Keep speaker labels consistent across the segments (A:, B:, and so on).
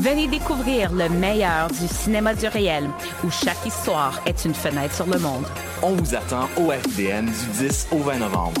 A: Venez découvrir le meilleur du cinéma du réel, où chaque histoire est une fenêtre sur le monde.
B: on vous attend au FDN du 10 au 20 novembre.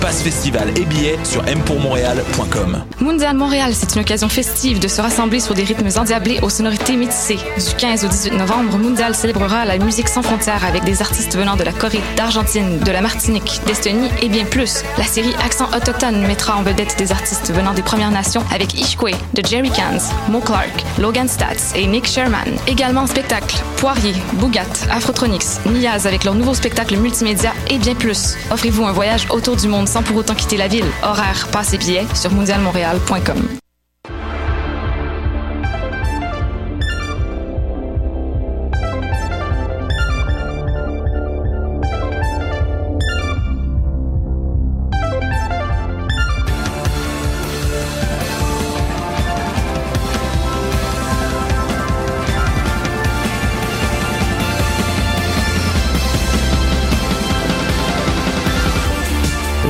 C: passe festival et billets sur mpourmontréal.com.
D: Mondial Montréal, c'est une occasion festive de se rassembler sur des rythmes endiablés aux sonorités métissées. Du 15 au 18 novembre, Mondial célébrera la musique sans frontières avec des artistes venant de la Corée, d'Argentine, de la Martinique, d'Estonie et bien plus. La série Accent autochtone mettra en vedette des artistes venant des Premières Nations avec Ishkwe, de Jerry Cans, Mo Clark, Logan Stats et Nick Sherman. Également en spectacle, Poirier, Bougat, Afrotronics, Niaz avec leur nouveau spectacle multimédia et bien plus. Offrez-vous un voyage autour du monde sans pour autant quitter la ville. Horaire, passe et billets sur mondialmontréal.com.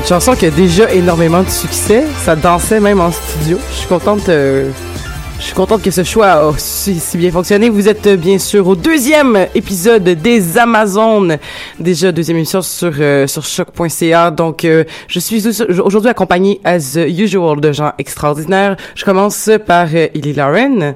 E: Une chanson qui a déjà énormément de succès. Ça dansait même en studio. Je suis contente. euh, je suis contente que ce choix a si, bien fonctionné. Vous êtes euh, bien sûr au deuxième épisode des Amazones. Déjà deuxième émission sur euh, sur choc.ca. Donc euh, je suis aujourd'hui accompagnée as usual de gens extraordinaires. Je commence par euh, Illy Lauren.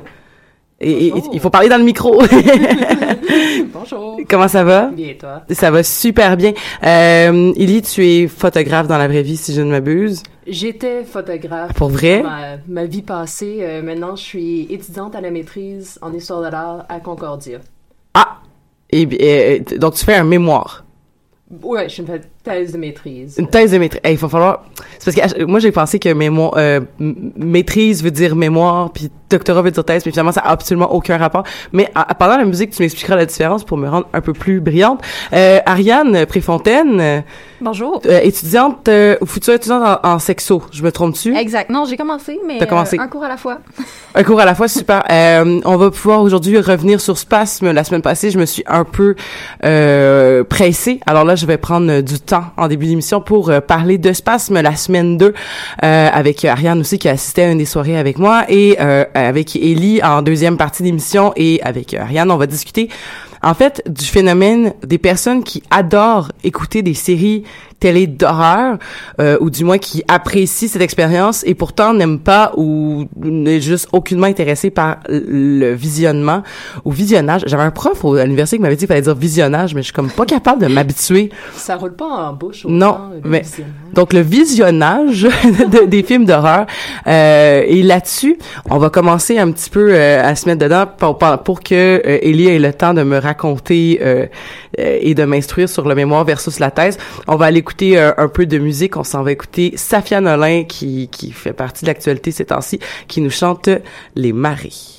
E: Et, et- il faut parler dans le micro.
F: Bonjour.
E: Comment ça va?
F: Bien, et toi?
E: Ça va super bien. Euh, Illy, tu es photographe dans la vraie vie, si je ne m'abuse.
F: J'étais photographe.
E: Pour vrai?
F: Ma, ma vie passée. Euh, maintenant, je suis étudiante à la maîtrise en histoire de l'art à Concordia.
E: Ah! Et, donc, tu fais un mémoire.
F: Ouais, je fais une thèse de maîtrise.
E: Une thèse de maîtrise. Hey, il va falloir... C'est parce que euh, moi, j'ai pensé que mémoire, euh, maîtrise veut dire mémoire, puis doctorat veut dire thèse, mais finalement, ça a absolument aucun rapport. Mais à- pendant la musique, tu m'expliqueras la différence pour me rendre un peu plus brillante. Euh, Ariane Préfontaine,
G: Bonjour.
E: euh, étudiante, euh, ou future étudiante en, en sexo, je me trompe-tu?
G: Exact. Non, j'ai commencé, mais
E: T'as commencé.
G: euh, un cours à la fois.
E: Un cours à la fois, super. Euh, on va pouvoir aujourd'hui revenir sur Spasme. La semaine passée, je me suis un peu euh, pressée. Alors là, je vais prendre du temps en début d'émission pour euh, parler de Spasme la semaine 2 euh, avec Ariane aussi qui a assisté à une des soirées avec moi et euh, avec Ellie en deuxième partie d'émission et avec Ariane, on va discuter
H: en fait, du phénomène des personnes qui adorent écouter des séries télé d'horreur, euh, ou du moins qui apprécient cette expérience et pourtant n'aiment pas ou n'est juste aucunement intéressé par le visionnement ou visionnage. J'avais un prof à l'université qui m'avait dit qu'il fallait dire visionnage, mais je suis comme pas capable de m'habituer.
I: Ça roule pas en bouche autant,
H: Non, mais donc le visionnage de- des films d'horreur euh, et là-dessus, on va commencer un petit peu euh, à se mettre dedans pour, pour- que euh, Élie ait le temps de me raconter euh, euh, et de m'instruire sur le mémoire versus la thèse. On va aller écouter euh, un peu de musique. On s'en va écouter Safia Nolin qui qui fait partie de l'actualité ces temps-ci, qui nous chante Les Marées.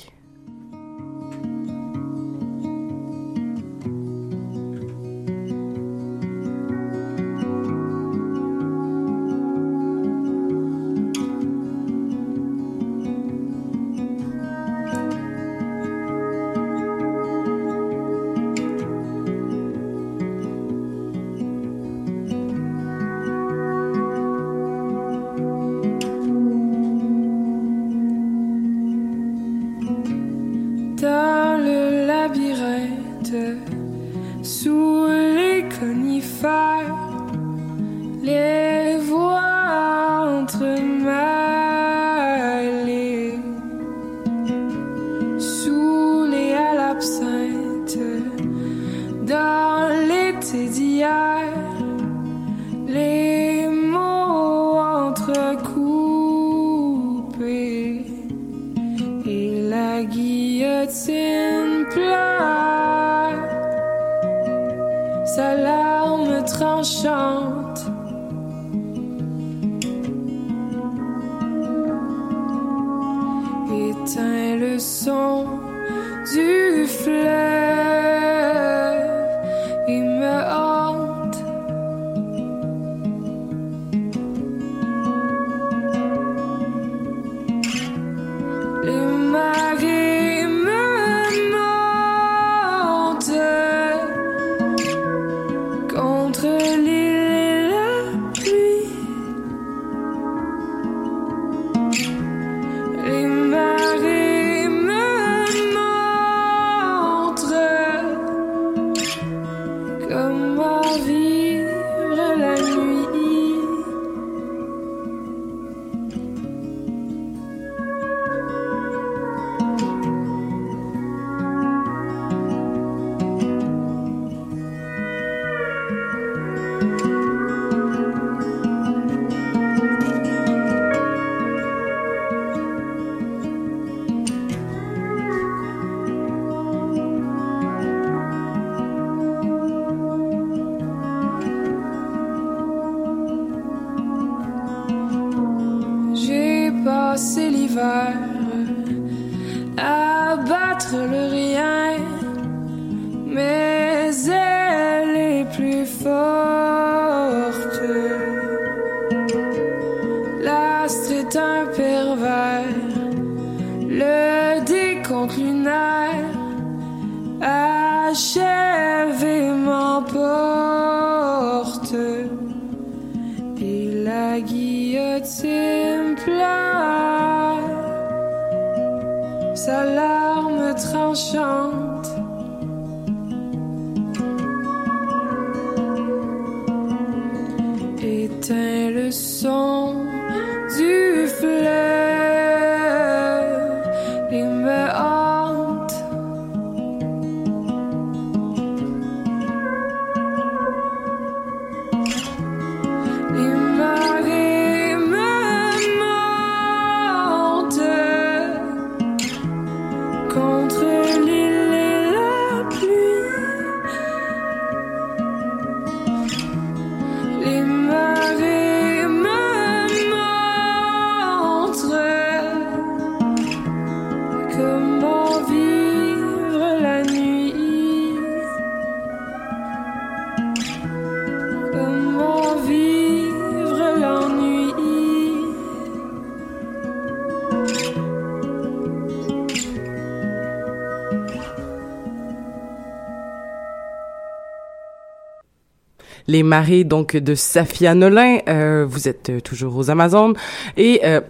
E: Les marées donc de Safia Nolin. Euh, vous êtes euh, toujours aux Amazones et euh,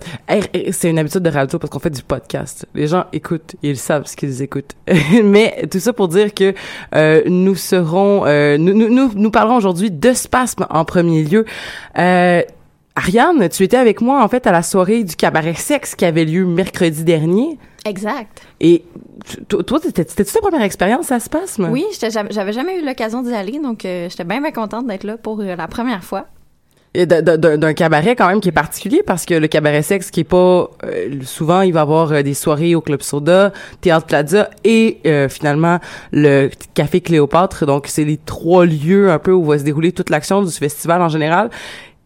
E: c'est une habitude de radio parce qu'on fait du podcast. Les gens écoutent, ils savent ce qu'ils écoutent. Mais tout ça pour dire que euh, nous serons, euh, nous, nous, nous, nous parlerons aujourd'hui de spasme en premier lieu. Ariane, tu étais avec moi en fait à la soirée du cabaret sexe qui avait lieu mercredi dernier.
G: Exact.
E: Et toi, c'était c'était-tu ta première expérience à Spasme?
G: Oui, j'avais jamais eu l'occasion d'y aller, donc euh, j'étais bien, bien contente d'être là pour euh, la première fois.
E: Et d'un- cabaret quand même qui est particulier parce que le cabaret sexe qui est pas euh, souvent il va y avoir euh, des soirées au club soda, théâtre Plaza et euh, finalement le café Cléopâtre donc c'est les trois lieux un peu où va se dérouler toute l'action du festival en général.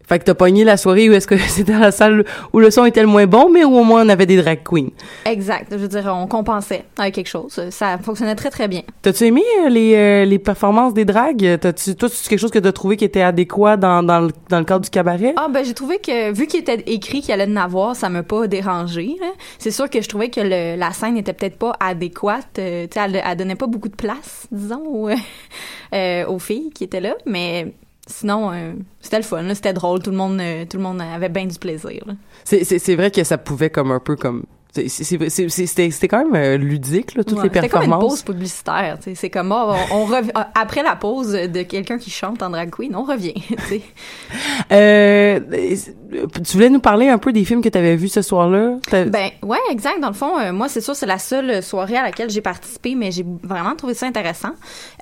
E: Fait que t'as pogné la soirée où est-ce que c'était la salle où le son était le moins bon mais où au moins on avait des drag queens.
G: Exact. Je veux dire, on compensait avec quelque chose. Ça fonctionnait très, très bien.
E: T'as-tu aimé euh, les, euh, les performances des drags? T'as-tu, toi, c'est quelque chose que t'as trouvé qui était adéquat dans, dans, le, dans le cadre du cabaret?
G: Ah ben j'ai trouvé que vu qu'il était écrit qu'il allait en avoir, ça m'a pas dérangé. là. C'est sûr que je trouvais que le- la scène était peut-être pas adéquate. euh, tu sais, elle, elle donnait pas beaucoup de place, disons, aux, euh, aux filles qui étaient là, mais sinon euh, c'était le fun, c'était drôle, tout le monde, euh, tout le monde avait bien du plaisir.
E: C'est, c'est, c'est vrai que ça pouvait comme un peu comme... C'était, quand même euh, ludique, là, toutes
G: Ouais,
E: les
G: C'était comme une
E: performances.
G: pause publicitaire. C'est comme ah, on, on rev- ah, après la pause de quelqu'un qui chante en drag queen, on revient.
E: Euh, tu voulais nous parler un peu des films que tu avais vus ce soir-là?
G: Ben ouais, exact. Dans le fond, euh, moi c'est sûr c'est la seule soirée à laquelle j'ai participé, mais j'ai vraiment trouvé ça intéressant.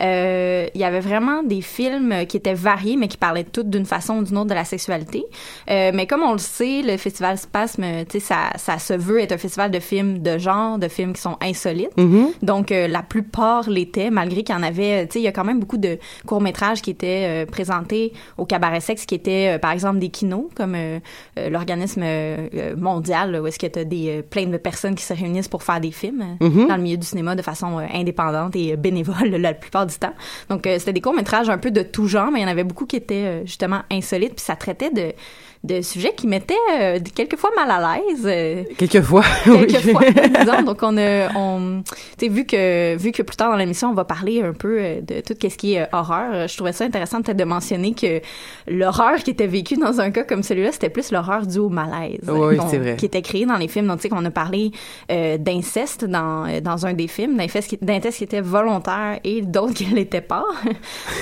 G: Euh, Il y avait vraiment des films qui étaient variés, mais qui parlaient toutes d'une façon ou d'une autre de la sexualité. Euh, mais comme on le sait, le festival Spasme, ça, ça se veut être un festival de films de genre, de films qui sont insolites.
E: Mhm.
G: Donc euh, la plupart l'étaient, malgré qu'il y en avait. Tu sais, il y a quand même beaucoup de courts métrages qui étaient euh, présentés au cabaret sexe, qui étaient euh, par exemple des kinos, comme euh, euh, l'organisme euh, euh, mondial, où est-ce que tu as des, euh, plein de personnes qui se réunissent pour faire des films euh,
E: Mhm.
G: dans le milieu du cinéma de façon euh, indépendante et euh, bénévole la plupart du temps. Donc, euh, c'était des courts-métrages un peu de tout genre, mais il y en avait beaucoup qui étaient euh, justement insolites, puis ça traitait de, de sujets qui mettaient euh, quelquefois mal à l'aise. euh,
E: Quelquefois, oui.
G: quelquefois, disons. Donc, on a, on, tu sais, vu que, vu que plus tard dans l'émission, on va parler un peu euh, de tout ce qui est euh, horreur, euh, je trouvais ça intéressant peut-être de mentionner que l'horreur qui était vécue dans un cas comme celui-là, c'était plus l'horreur due au malaise.
E: Oui,
G: Donc,
E: c'est vrai.
G: Qui était créée dans les films. Donc, tu sais, qu'on a parlé euh, d'inceste dans, dans un des films, d'inceste qui, qui était volontaire et d'autres qui ne l'étaient pas.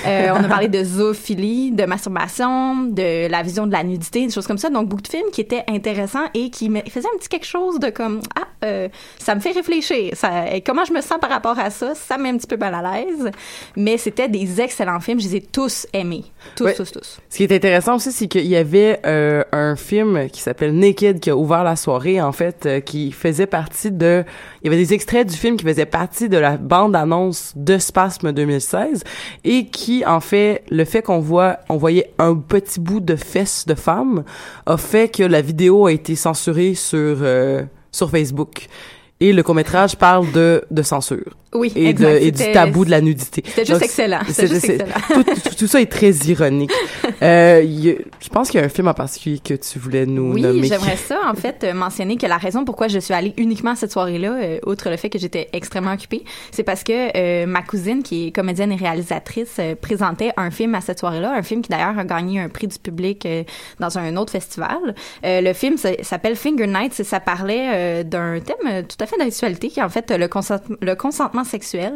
G: Euh, on a parlé de zoophilie, de masturbation, de la vision de la nudité, des choses comme ça. Donc, beaucoup de films qui étaient intéressants et qui me faisaient un petit quelque chose de comme, ah, euh, ça me fait réfléchir. Ça, et comment je me sens par rapport à ça, ça me met un petit peu mal à l'aise. Mais c'était des excellents films. Je les ai tous aimés. Tous,
E: Ouais.
G: tous, tous.
E: Ce qui est intéressant aussi, c'est qu'il y avait euh, un film qui s'appelle Naked qui a ouvert la soirée, en fait, euh, qui faisait partie de... Il y avait des extraits du film qui faisaient partie de la bande-annonce de Spasme 2016 et qui, en fait, le fait qu'on voit, on voyait un petit bout de fesses de femme a fait que la vidéo a été censurée sur, euh, sur Facebook. Et le court-métrage parle de, de censure.
G: Oui,
E: et, de, et du tabou de la nudité.
G: C'était juste
E: Donc,
G: excellent.
E: c'est-
G: juste excellent.
E: Tout, tout- tout ça est très ironique. Euh, y je pense qu'il y a un film en particulier que tu voulais nous
G: Oui,
E: nommer.
G: j'aimerais ça, en fait, euh, mentionner que la raison pourquoi je suis allée uniquement à cette soirée-là, euh, outre le fait que j'étais extrêmement occupée, c'est parce que euh, ma cousine, qui est comédienne et réalisatrice, euh, présentait un film à cette soirée-là, un film qui d'ailleurs a gagné un prix du public euh, dans un autre festival. Euh, le film s'appelle Finger Nights et ça parlait euh, d'un thème tout à fait d'actualité, qui est en fait le, consent- le consentement sexuel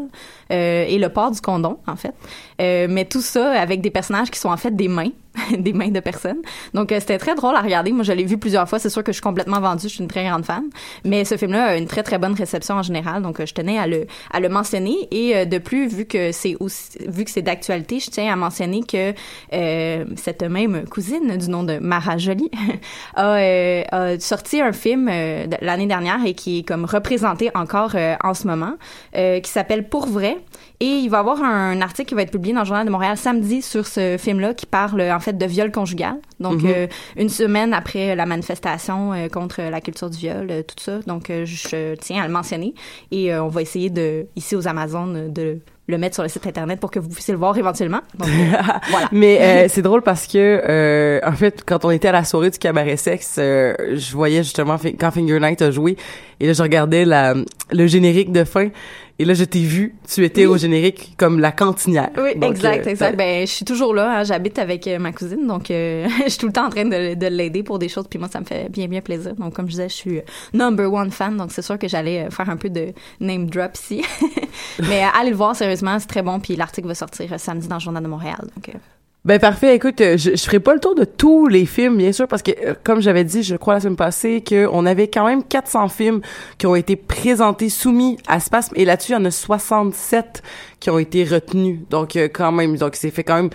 G: euh, et le port du condom, en fait. Euh, mais tout ça avec des personnages qui sont en fait des mains. des mains de personnes. Donc, euh, c'était très drôle à regarder. Moi, je l'ai vu plusieurs fois. C'est sûr que je suis complètement vendue. Je suis une très grande fan. Mais ce film-là a une très, très bonne réception en général. Donc, euh, je tenais à le, à le mentionner. Et euh, de plus, vu que c'est aussi, vu que c'est d'actualité, je tiens à mentionner que euh, cette même cousine du nom de Mara Jolie a, euh, a sorti un film euh, l'année dernière et qui est comme représenté encore en ce moment, qui s'appelle Pour vrai. Et il va y avoir un article qui va être publié dans le Journal de Montréal samedi sur ce film-là qui parle en fait de viol conjugal. Donc
E: Mhm.
G: euh, une semaine après la manifestation euh, contre la culture du viol, euh, tout ça. Donc euh, je tiens à le mentionner et euh, on va essayer de ici aux Amazones de le mettre sur le site internet pour que vous puissiez le voir éventuellement. Donc, euh, voilà.
E: Mais euh, c'est drôle parce que euh, en fait quand on était à la soirée du cabaret sexe, euh, je voyais justement quand Finger Night a joué, Et là, je regardais la, le générique de fin. Et là, je t'ai vu, tu étais au générique comme la cantinière.
G: Oui,
E: Donc,
G: exact,
E: euh,
G: exact. Ben, je suis toujours là. hein. J'habite avec euh, ma cousine, donc euh, je suis tout le temps en train de, de l'aider pour des choses. Puis moi, ça me fait bien, bien plaisir. Donc, comme je disais, je suis number one fan. Donc, c'est sûr que j'allais euh, faire un peu de name drop ici. Mais allez le voir, sérieusement, c'est très bon. Puis l'article va sortir samedi dans le Journal de Montréal. Donc, euh,
E: Ben parfait. Écoute, euh, je, je ferai pas le tour de tous les films, bien sûr, parce que euh, comme j'avais dit, je crois la semaine passée, que on avait quand même 400 films qui ont été présentés, soumis à Spasme, et là-dessus, il y en a 67 qui ont été retenus. Donc euh, quand même, donc c'est fait quand même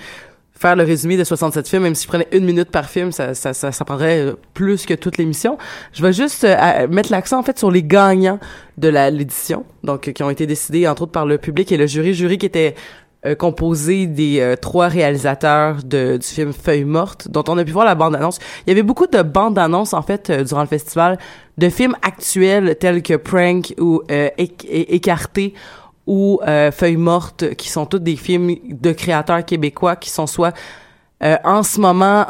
E: faire le résumé de 67 films, même si je prenais une minute par film, ça, ça, ça, ça prendrait plus que toute l'émission. Je vais juste mettre l'accent en fait sur les gagnants de l'édition, donc qui ont été décidés entre autres par le public et le jury, jury qui était euh, composé des euh, trois réalisateurs de, du film Feuille morte, dont on a pu voir la bande-annonce. Il y avait beaucoup de bandes-annonces, en fait, euh, durant le festival, de films actuels tels que Prank ou euh, Écarté ou euh, Feuille morte, qui sont tous des films de créateurs québécois qui sont soit en ce moment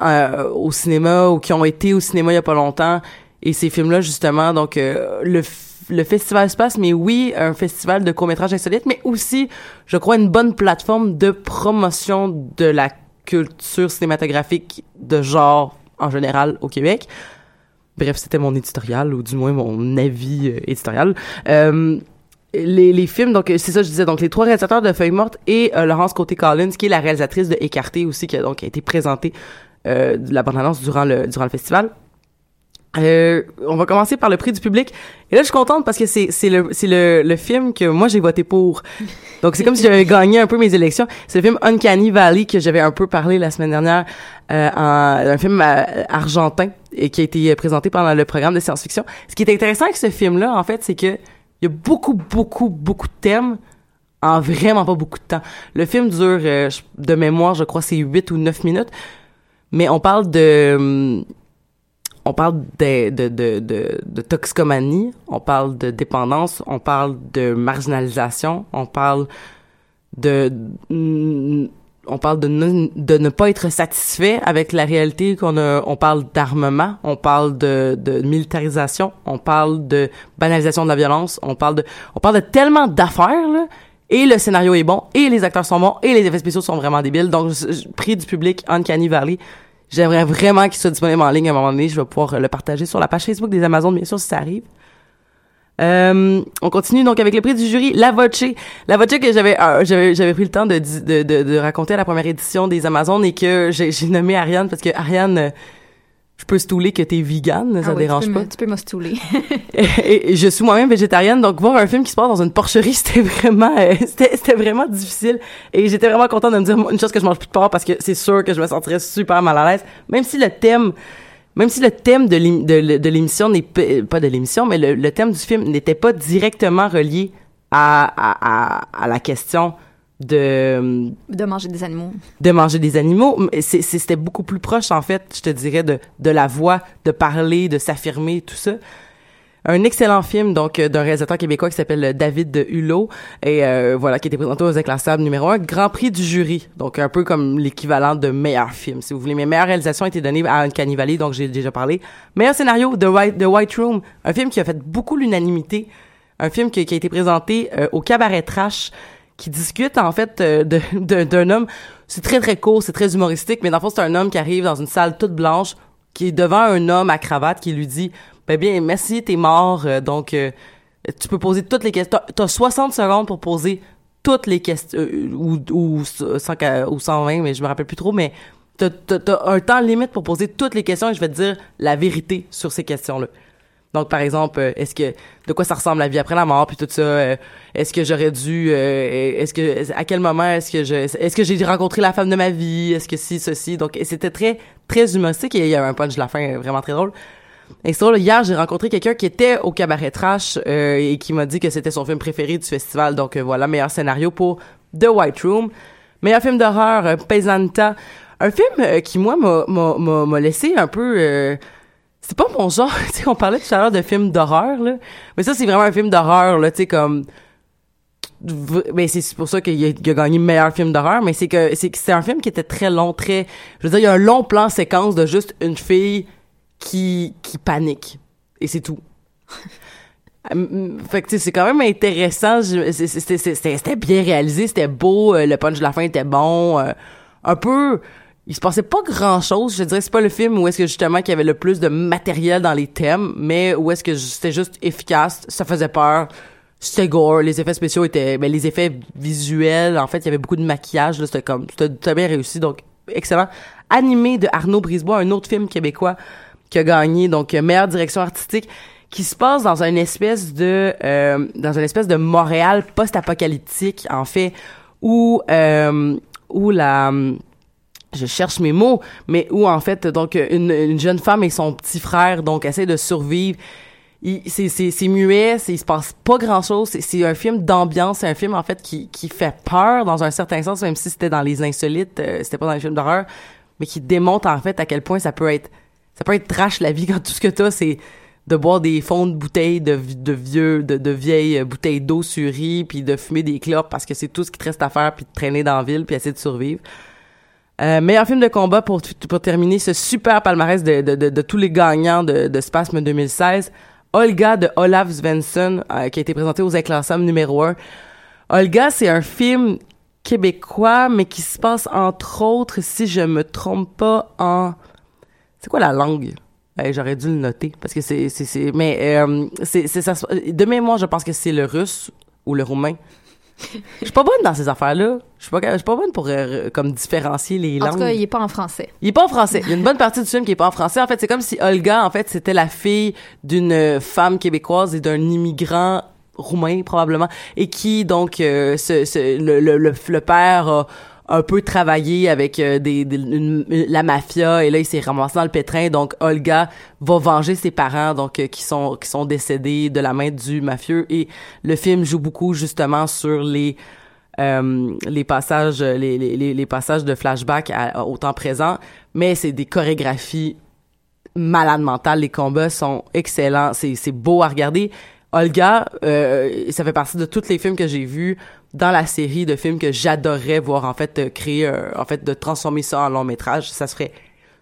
E: au cinéma ou qui ont été au cinéma il y a pas longtemps. Et ces films-là, justement, donc le, le festival se passe, mais oui, un festival de court-métrage insolite, mais aussi, je crois, une bonne plateforme de promotion de la culture cinématographique de genre en général au Québec. Bref, c'était mon éditorial, ou du moins mon avis euh, éditorial. Euh, les, films, donc c'est ça je disais, donc les trois réalisateurs de Feuille morte et euh, Laurence Côté-Collins, qui est la réalisatrice de Écarté aussi, qui a donc été présentée de la bande-annonce durant le, durant le festival. Euh, on va commencer par le prix du public. Et là, je suis contente parce que c'est c'est le c'est le, le film que moi j'ai voté pour. Donc c'est comme si j'avais gagné un peu mes élections. C'est le film Uncanny Valley que j'avais un peu parlé la semaine dernière, euh, un film euh, argentin et qui a été présenté pendant le programme de science-fiction. Ce qui est intéressant avec ce film-là, en fait, c'est que il y a beaucoup beaucoup beaucoup de thèmes en vraiment pas beaucoup de temps. Le film dure euh, de mémoire, je crois c'est 8 ou 9 minutes, mais on parle de hum, on parle de, de, de, de, toxicomanie, on parle de dépendance, on parle de marginalisation, on parle de mm, on parle de ne, de ne pas être satisfait avec la réalité qu'on a on parle d'armement, on parle de, de militarisation, on parle de banalisation de la violence, on parle de on parle de tellement d'affaires là et le scénario est bon et les acteurs sont bons et les effets spéciaux sont vraiment débiles donc prix du public Uncanny Valley J'aimerais vraiment qu'il soit disponible en ligne à un moment donné. Je vais pouvoir euh, le partager sur la page Facebook des Amazones, bien sûr, si ça arrive. Euh, on continue donc avec le prix du jury, La Voce. La Voce que j'avais euh, j'avais j'avais pris le temps de, de, de, de raconter à la première édition des Amazones et que j'ai j'ai nommé Ariane parce que Ariane, euh, je peux stouler que t'es vegan, ça
G: ah oui,
E: dérange
G: tu
E: pas.
G: me- Tu peux me stouler.
E: et, et je suis moi-même végétarienne, donc voir un film qui se passe dans une porcherie, c'était vraiment, euh, c'était, vraiment difficile. Et j'étais vraiment contente de me dire une chose que je mange plus de porc parce que c'est sûr que je me sentirais super mal à l'aise, même si le thème, même si le thème de, l'ém- de, de l'émission n'est pas, pas de l'émission, mais le, le thème du film n'était pas directement relié à, à, à, à la question de
G: de manger des animaux.
E: de manger des animaux. C'était beaucoup plus proche, en fait, je te dirais, de, de la voix, de parler, de s'affirmer, tout ça. Un excellent film, donc, euh, d'un réalisateur québécois qui s'appelle euh, David Hulot, et euh, voilà, qui a été présenté aux Inclassables numéro un, Grand Prix du jury, donc un peu comme l'équivalent de meilleur film, si vous voulez. Mais meilleure réalisation a été donnée à Uncanny Valley, donc j'ai déjà parlé. Meilleur scénario, The White, The White Room, un film qui a fait beaucoup l'unanimité, un film qui, qui a été présenté euh, au Cabaret Trash, qui discute en fait euh, d'un homme. C'est très très court, c'est très humoristique, mais dans le fond c'est un homme qui arrive dans une salle toute blanche, qui est devant un homme à cravate qui lui dit ben bien merci t'es mort euh, donc euh, tu peux poser toutes les questions. T'as- T'as 60 secondes pour poser toutes les questions euh, ou ou 100 ou 120 mais je me rappelle plus trop mais t'as t'as un temps limite pour poser toutes les questions et je vais te dire la vérité sur ces questions là. Donc, par exemple, euh, est-ce que de quoi ça ressemble la vie après la mort, puis tout ça. euh, est-ce que j'aurais dû, euh, est-ce que à quel moment est-ce que je, est-ce que j'ai rencontré la femme de ma vie, est-ce que si ceci. Donc, c'était très très humoristique et il y avait un punch de la fin vraiment très drôle. Et drôle, hier j'ai rencontré quelqu'un qui était au cabaret trash euh, et qui m'a dit que c'était son film préféré du festival. Donc voilà, meilleur scénario pour The White Room. Meilleur film d'horreur, euh, Pesanta. Un film qui, moi, m'a laissé un peu... c'est pas mon genre. tu sais, on parlait tout à l'heure de films d'horreur, là. Mais ça, c'est vraiment un film d'horreur, là, tu sais, comme... Mais c'est pour ça qu'il a, a gagné meilleur film d'horreur, mais c'est que c'est un film qui était très long, très... Je veux dire, il y a un long plan séquence de juste une fille qui, qui panique. Et c'est tout. Fait que c'est quand même intéressant. C'était bien réalisé, c'était beau, euh, le punch de la fin était bon. euh, un peu, il se passait pas grand chose. Je dirais c'est pas le film où est-ce que justement qu'il y avait le plus de matériel dans les thèmes, mais où est-ce que c'était juste efficace, ça faisait peur. C'était gore, les effets spéciaux étaient, ben, les effets visuels, en fait, il y avait beaucoup de maquillage, là, c'était comme, c'était bien réussi, donc excellent. Animé de Arnaud Brisebois, un autre film québécois qui a gagné donc euh, meilleure direction artistique qui se passe dans une espèce de euh, dans une espèce de Montréal post-apocalyptique en fait où euh, où la je cherche mes mots mais où en fait donc une, une jeune femme et son petit frère donc essaient de survivre. C'est c'est muet il se passe pas grand chose c'est un film d'ambiance c'est un film en fait qui qui fait peur dans un certain sens même si c'était dans les insolites euh, c'était pas dans les films d'horreur mais qui démontre en fait à quel point ça peut être ça peut être trash la vie quand tout ce que t'as c'est de boire des fonds de bouteilles de vieux de, de vieilles euh, bouteilles d'eau sur riz puis de fumer des clopes parce que c'est tout ce qui te reste à faire puis de traîner dans la ville puis essayer de survivre euh, meilleur film de combat pour, pour terminer ce super palmarès de, de, de, tous les gagnants de, de Spasme 2016. Olga de Olaf Svensson, euh, qui a été présenté aux Éclansam numéro 1. Olga, c'est un film québécois, mais qui se passe entre autres, si je me trompe pas, en... C'est quoi la langue? Euh, J'aurais dû le noter, parce que c'est... mais euh, c'est, ça, de mémoire, je pense que c'est le russe ou le roumain. Je suis pas bonne dans ces affaires-là. Je suis pas, je suis pas bonne pour euh, comme différencier les
G: En
E: langues.
G: tout cas, il est pas en français.
E: Il est pas en français. Il y a une bonne partie du film qui est pas en français. En fait, c'est comme si Olga, en fait, c'était la fille d'une femme québécoise et d'un immigrant roumain probablement et qui donc euh, ce, ce- le, le, le, le père a un peu travaillé avec euh, des, la mafia et là il s'est ramassé dans le pétrin. Donc Olga va venger ses parents donc euh, qui sont qui sont décédés de la main du mafieux. Et le film joue beaucoup justement sur les euh, les passages les, les, passages de flashback à- au temps présent. Mais c'est des chorégraphies malades mentales. Les combats sont excellents. C'est c'est beau à regarder. Olga ça fait partie de tous les films que j'ai vus dans la série de films que j'adorerais voir en fait euh, créer euh, en fait de transformer ça en long métrage ça serait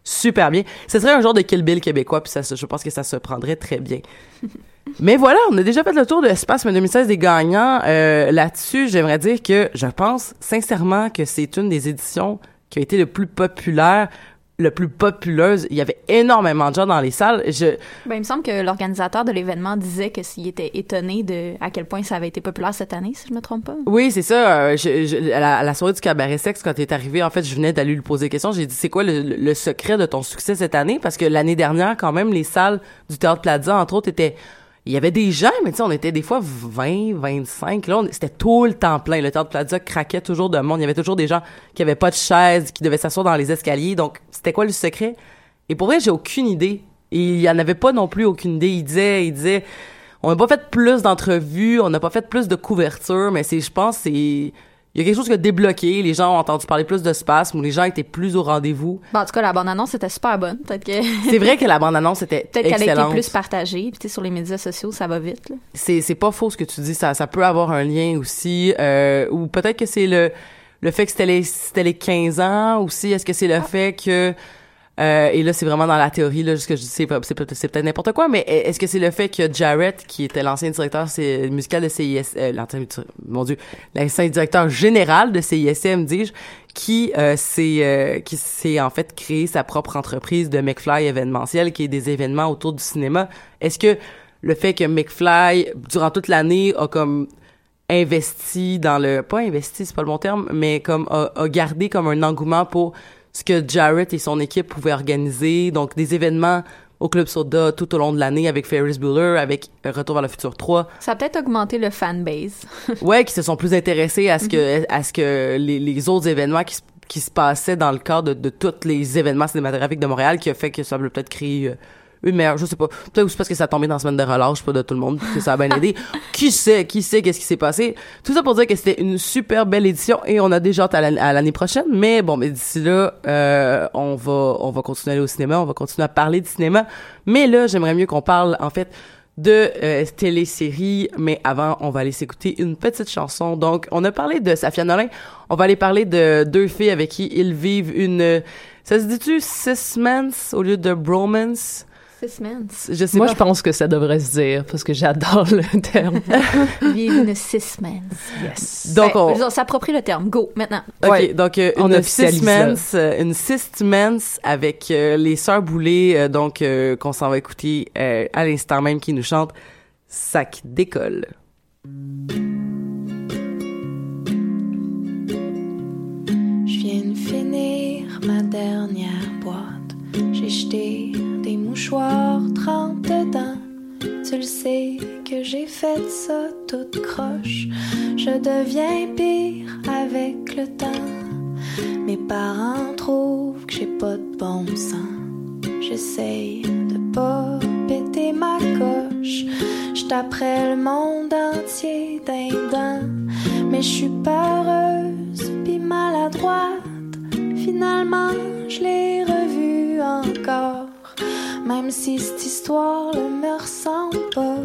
E: super bien ce serait un genre de Kill Bill québécois puis ça je pense que ça se prendrait très bien mais voilà, on a déjà fait le tour de Spasme 2016 des gagnants. Euh, Là-dessus, j'aimerais dire que je pense sincèrement que c'est une des éditions qui a été le plus populaire, le plus populeuse. Il y avait énormément de gens dans les salles. Je,
G: Ben, il me semble que l'organisateur de l'événement disait que s'il était étonné de à quel point ça avait été populaire cette année, si je me trompe pas.
E: Oui, c'est ça. euh, je- je- à, la, à la soirée du cabaret sexe, quand t'es arrivé, en fait, je venais d'aller lui poser des questions. J'ai dit, c'est quoi le, le- le secret de ton succès cette année? Parce que l'année dernière, quand même, les salles du Théâtre Plaza, entre autres, étaient... Il y avait des gens, mais tu sais, on était des fois 20, 25. Là, c'était tout le temps plein. Le Théâtre Plaza craquait toujours de monde. Il y avait toujours des gens qui avaient pas de chaise, qui devaient s'asseoir dans les escaliers. Donc, c'était quoi le secret? Et pour vrai, j'ai aucune idée. Et il y en avait pas non plus aucune idée. Il disait, il disait, on n'a pas fait plus d'entrevues, on n'a pas fait plus de couverture, mais c'est, je pense, c'est, il y a quelque chose qui a débloqué. Les gens ont entendu parler plus de spasme, ou les gens étaient plus au rendez-vous.
G: Ben, en tout cas, la bande-annonce était super bonne. Peut-être que.
E: C'est vrai que la bande-annonce était
G: Peut-être qu'elle a été plus partagée. Puis, tu sais, sur les médias sociaux, ça va vite. Là.
E: c'est c'est pas faux ce que tu dis ça ça peut avoir un lien aussi euh, ou peut-être que c'est le le fait que c'était les c'était les 15 ans aussi est-ce que c'est le fait que euh, et là c'est vraiment dans la théorie là ce que je dis c'est peut-être n'importe quoi mais est-ce que c'est le fait que Jarrett qui était l'ancien directeur musical de CIS euh, l'ancien mon dieu l'ancien directeur général de CISM dis-je qui euh, s'est euh, qui s'est en fait créé sa propre entreprise de McFly événementiel qui est des événements autour du cinéma. Est-ce que le fait que McFly durant toute l'année a comme investi dans le pas investi c'est pas le bon terme mais comme a gardé comme un engouement pour ce que Jarrett et son équipe pouvaient organiser. Donc des événements au Club Soda tout au long de l'année avec Ferris Bueller avec Retour vers le futur 3
G: Ça a peut-être augmenté le fanbase.
E: ouais qui se sont plus intéressés à ce que à ce que les, les autres événements qui se, qui se passaient dans le cadre de, de tous les événements cinématographiques de Montréal qui a fait que ça a peut-être créé euh, une meilleure je sais pas peut-être aussi parce que ça tombait dans la semaine de relâche pas de tout le monde que ça a bien aidé qui sait qui sait qu'est-ce qui s'est passé? Tout ça pour dire que c'était une super belle édition et on a déjà hâte à l'an- à l'année prochaine mais bon mais d'ici là euh, on va on va continuer à aller au cinéma on va continuer à parler de cinéma mais là j'aimerais mieux qu'on parle en fait de euh, télésérie, mais avant, on va aller s'écouter une petite chanson. Donc, on a parlé de Safia Nolin. On va aller parler de deux filles avec qui ils vivent une... Ça se dit-tu six months au lieu de bromance?
G: Six Mens.
E: Je sais
I: Moi,
E: pas.
I: je pense que ça devrait se dire parce que j'adore le terme.
G: Vive une Six Mens.
I: Yes.
E: Donc,
G: Ben,
E: on-
G: dire, s'approprie le terme. Go, maintenant.
E: OK,
I: Ouais,
E: donc euh,
I: on
E: une mens, euh, une avec euh, les sœurs Boulay, euh, donc euh, qu'on s'en va écouter euh, à l'instant même qui nous chante Sac d'école.
J: Je viens de finir ma dernière boîte. J'ai jeté des mouchoirs trente dedans. Tu le sais que j'ai fait ça toute croche. Je deviens pire avec le temps. Mes parents trouvent que j'ai pas de bon sens. J'essaye de pas péter ma coche. Je taperais le monde entier d'un. Mais je suis peureuse pis maladroite. Finalement, je l'ai revue encore. Même si cette histoire ne me ressemble pas,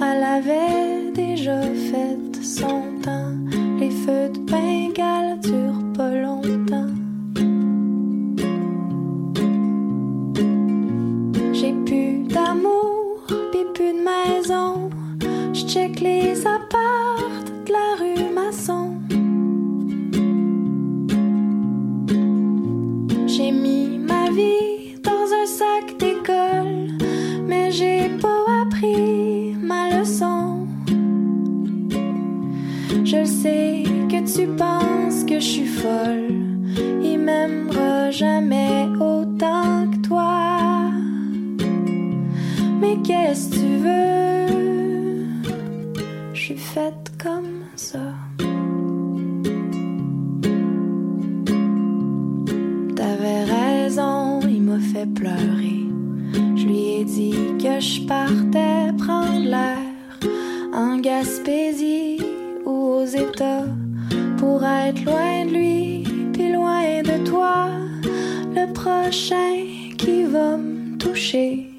J: elle avait déjà fait son temps. Les feux de Bengale durent pas longtemps. J'ai plus d'amour, pis plus de maison. Je check les apparts de la rue Masson. J'ai mis ma vie dans un sac mais j'ai pas appris ma leçon. Je sais que tu penses que je suis folle, il m'aimera jamais autant que toi. Mais qu'est-ce que tu veux? Je suis faite comme ça. T'avais raison, il m'a fait pleurer. Lui ai dit que je partais prendre l'air en Gaspésie ou aux États pour être loin de lui, puis loin de toi. Le prochain qui va me toucher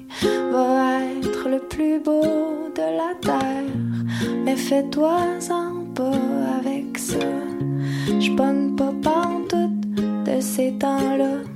J: va être le plus beau de la terre. Mais fais-toi-en pas avec ça. Je pas pantoute de ces temps-là.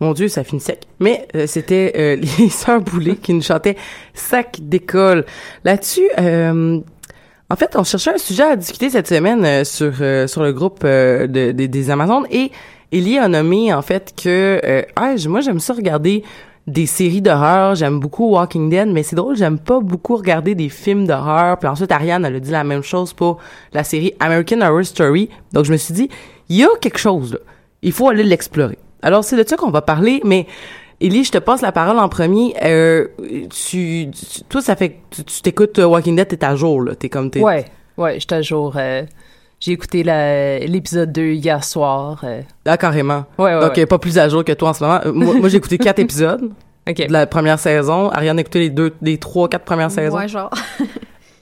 E: Mon Dieu, ça finit sec. Mais euh, c'était euh, les sœurs Boulay qui nous chantaient Sac d'école. Là-dessus, euh, en fait, on cherchait un sujet à discuter cette semaine euh, sur euh, sur le groupe euh, de, de- des Amazones et Ellie a nommé en fait que ah, moi j'aime ça regarder des séries d'horreur, j'aime beaucoup Walking Dead, mais c'est drôle, j'aime pas beaucoup regarder des films d'horreur. Puis ensuite Ariane elle a dit la même chose pour la série American Horror Story. Donc je me suis dit, il y a quelque chose là. Il faut aller l'explorer. Alors c'est de ça qu'on va parler, mais Ellie, je te passe la parole en premier. Euh, tu, tu- toi, ça fait que tu- t'écoutes euh, Walking Dead, t'es à jour, là. T'es comme t'es.
I: Ouais, ouais, j'étais à jour. euh, j'ai écouté l'épisode 2 hier soir. euh.
E: Ah, carrément.
I: Ouais, ouais,
E: Donc,
I: ouais.
E: pas plus à jour que toi en ce moment. Moi, moi, j'ai écouté quatre épisodes de la première saison. Ariane a écouté les deux, les trois, quatre premières saisons.
G: Ouais, genre.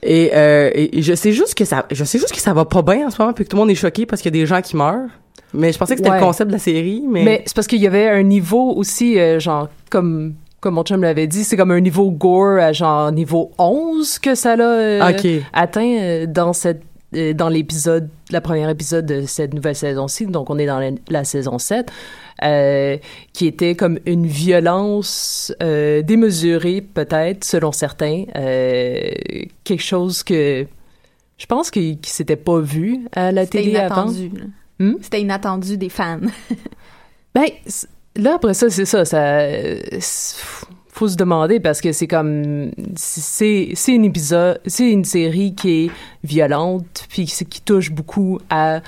E: Et, euh, et, et je sais juste que ça, je sais juste que ça va pas bien en ce moment, puis que tout le monde est choqué parce qu'il y a des gens qui meurent. Mais je pensais que c'était
I: Ouais.
E: le concept de la série, mais.
I: Mais c'est parce qu'il y avait un niveau aussi, euh, genre, comme, comme mon chum l'avait dit, c'est comme un niveau gore à genre niveau 11 que ça l'a euh, atteint euh, dans cette euh, dans l'épisode, la première épisode de cette nouvelle saison-ci, donc on est dans la, la saison 7, euh, qui était comme une violence euh, démesurée, peut-être, selon certains, euh, quelque chose que je pense qui, qui s'était pas vu à la télé avant.
G: inattendu. là.
I: Hmm?
G: C'était inattendu des fans.
I: Ben, là, après ça, c'est ça. Ça faut se demander parce que c'est comme. C'est c'est une épisode. C'est une série qui est violente, puis qui, touche beaucoup à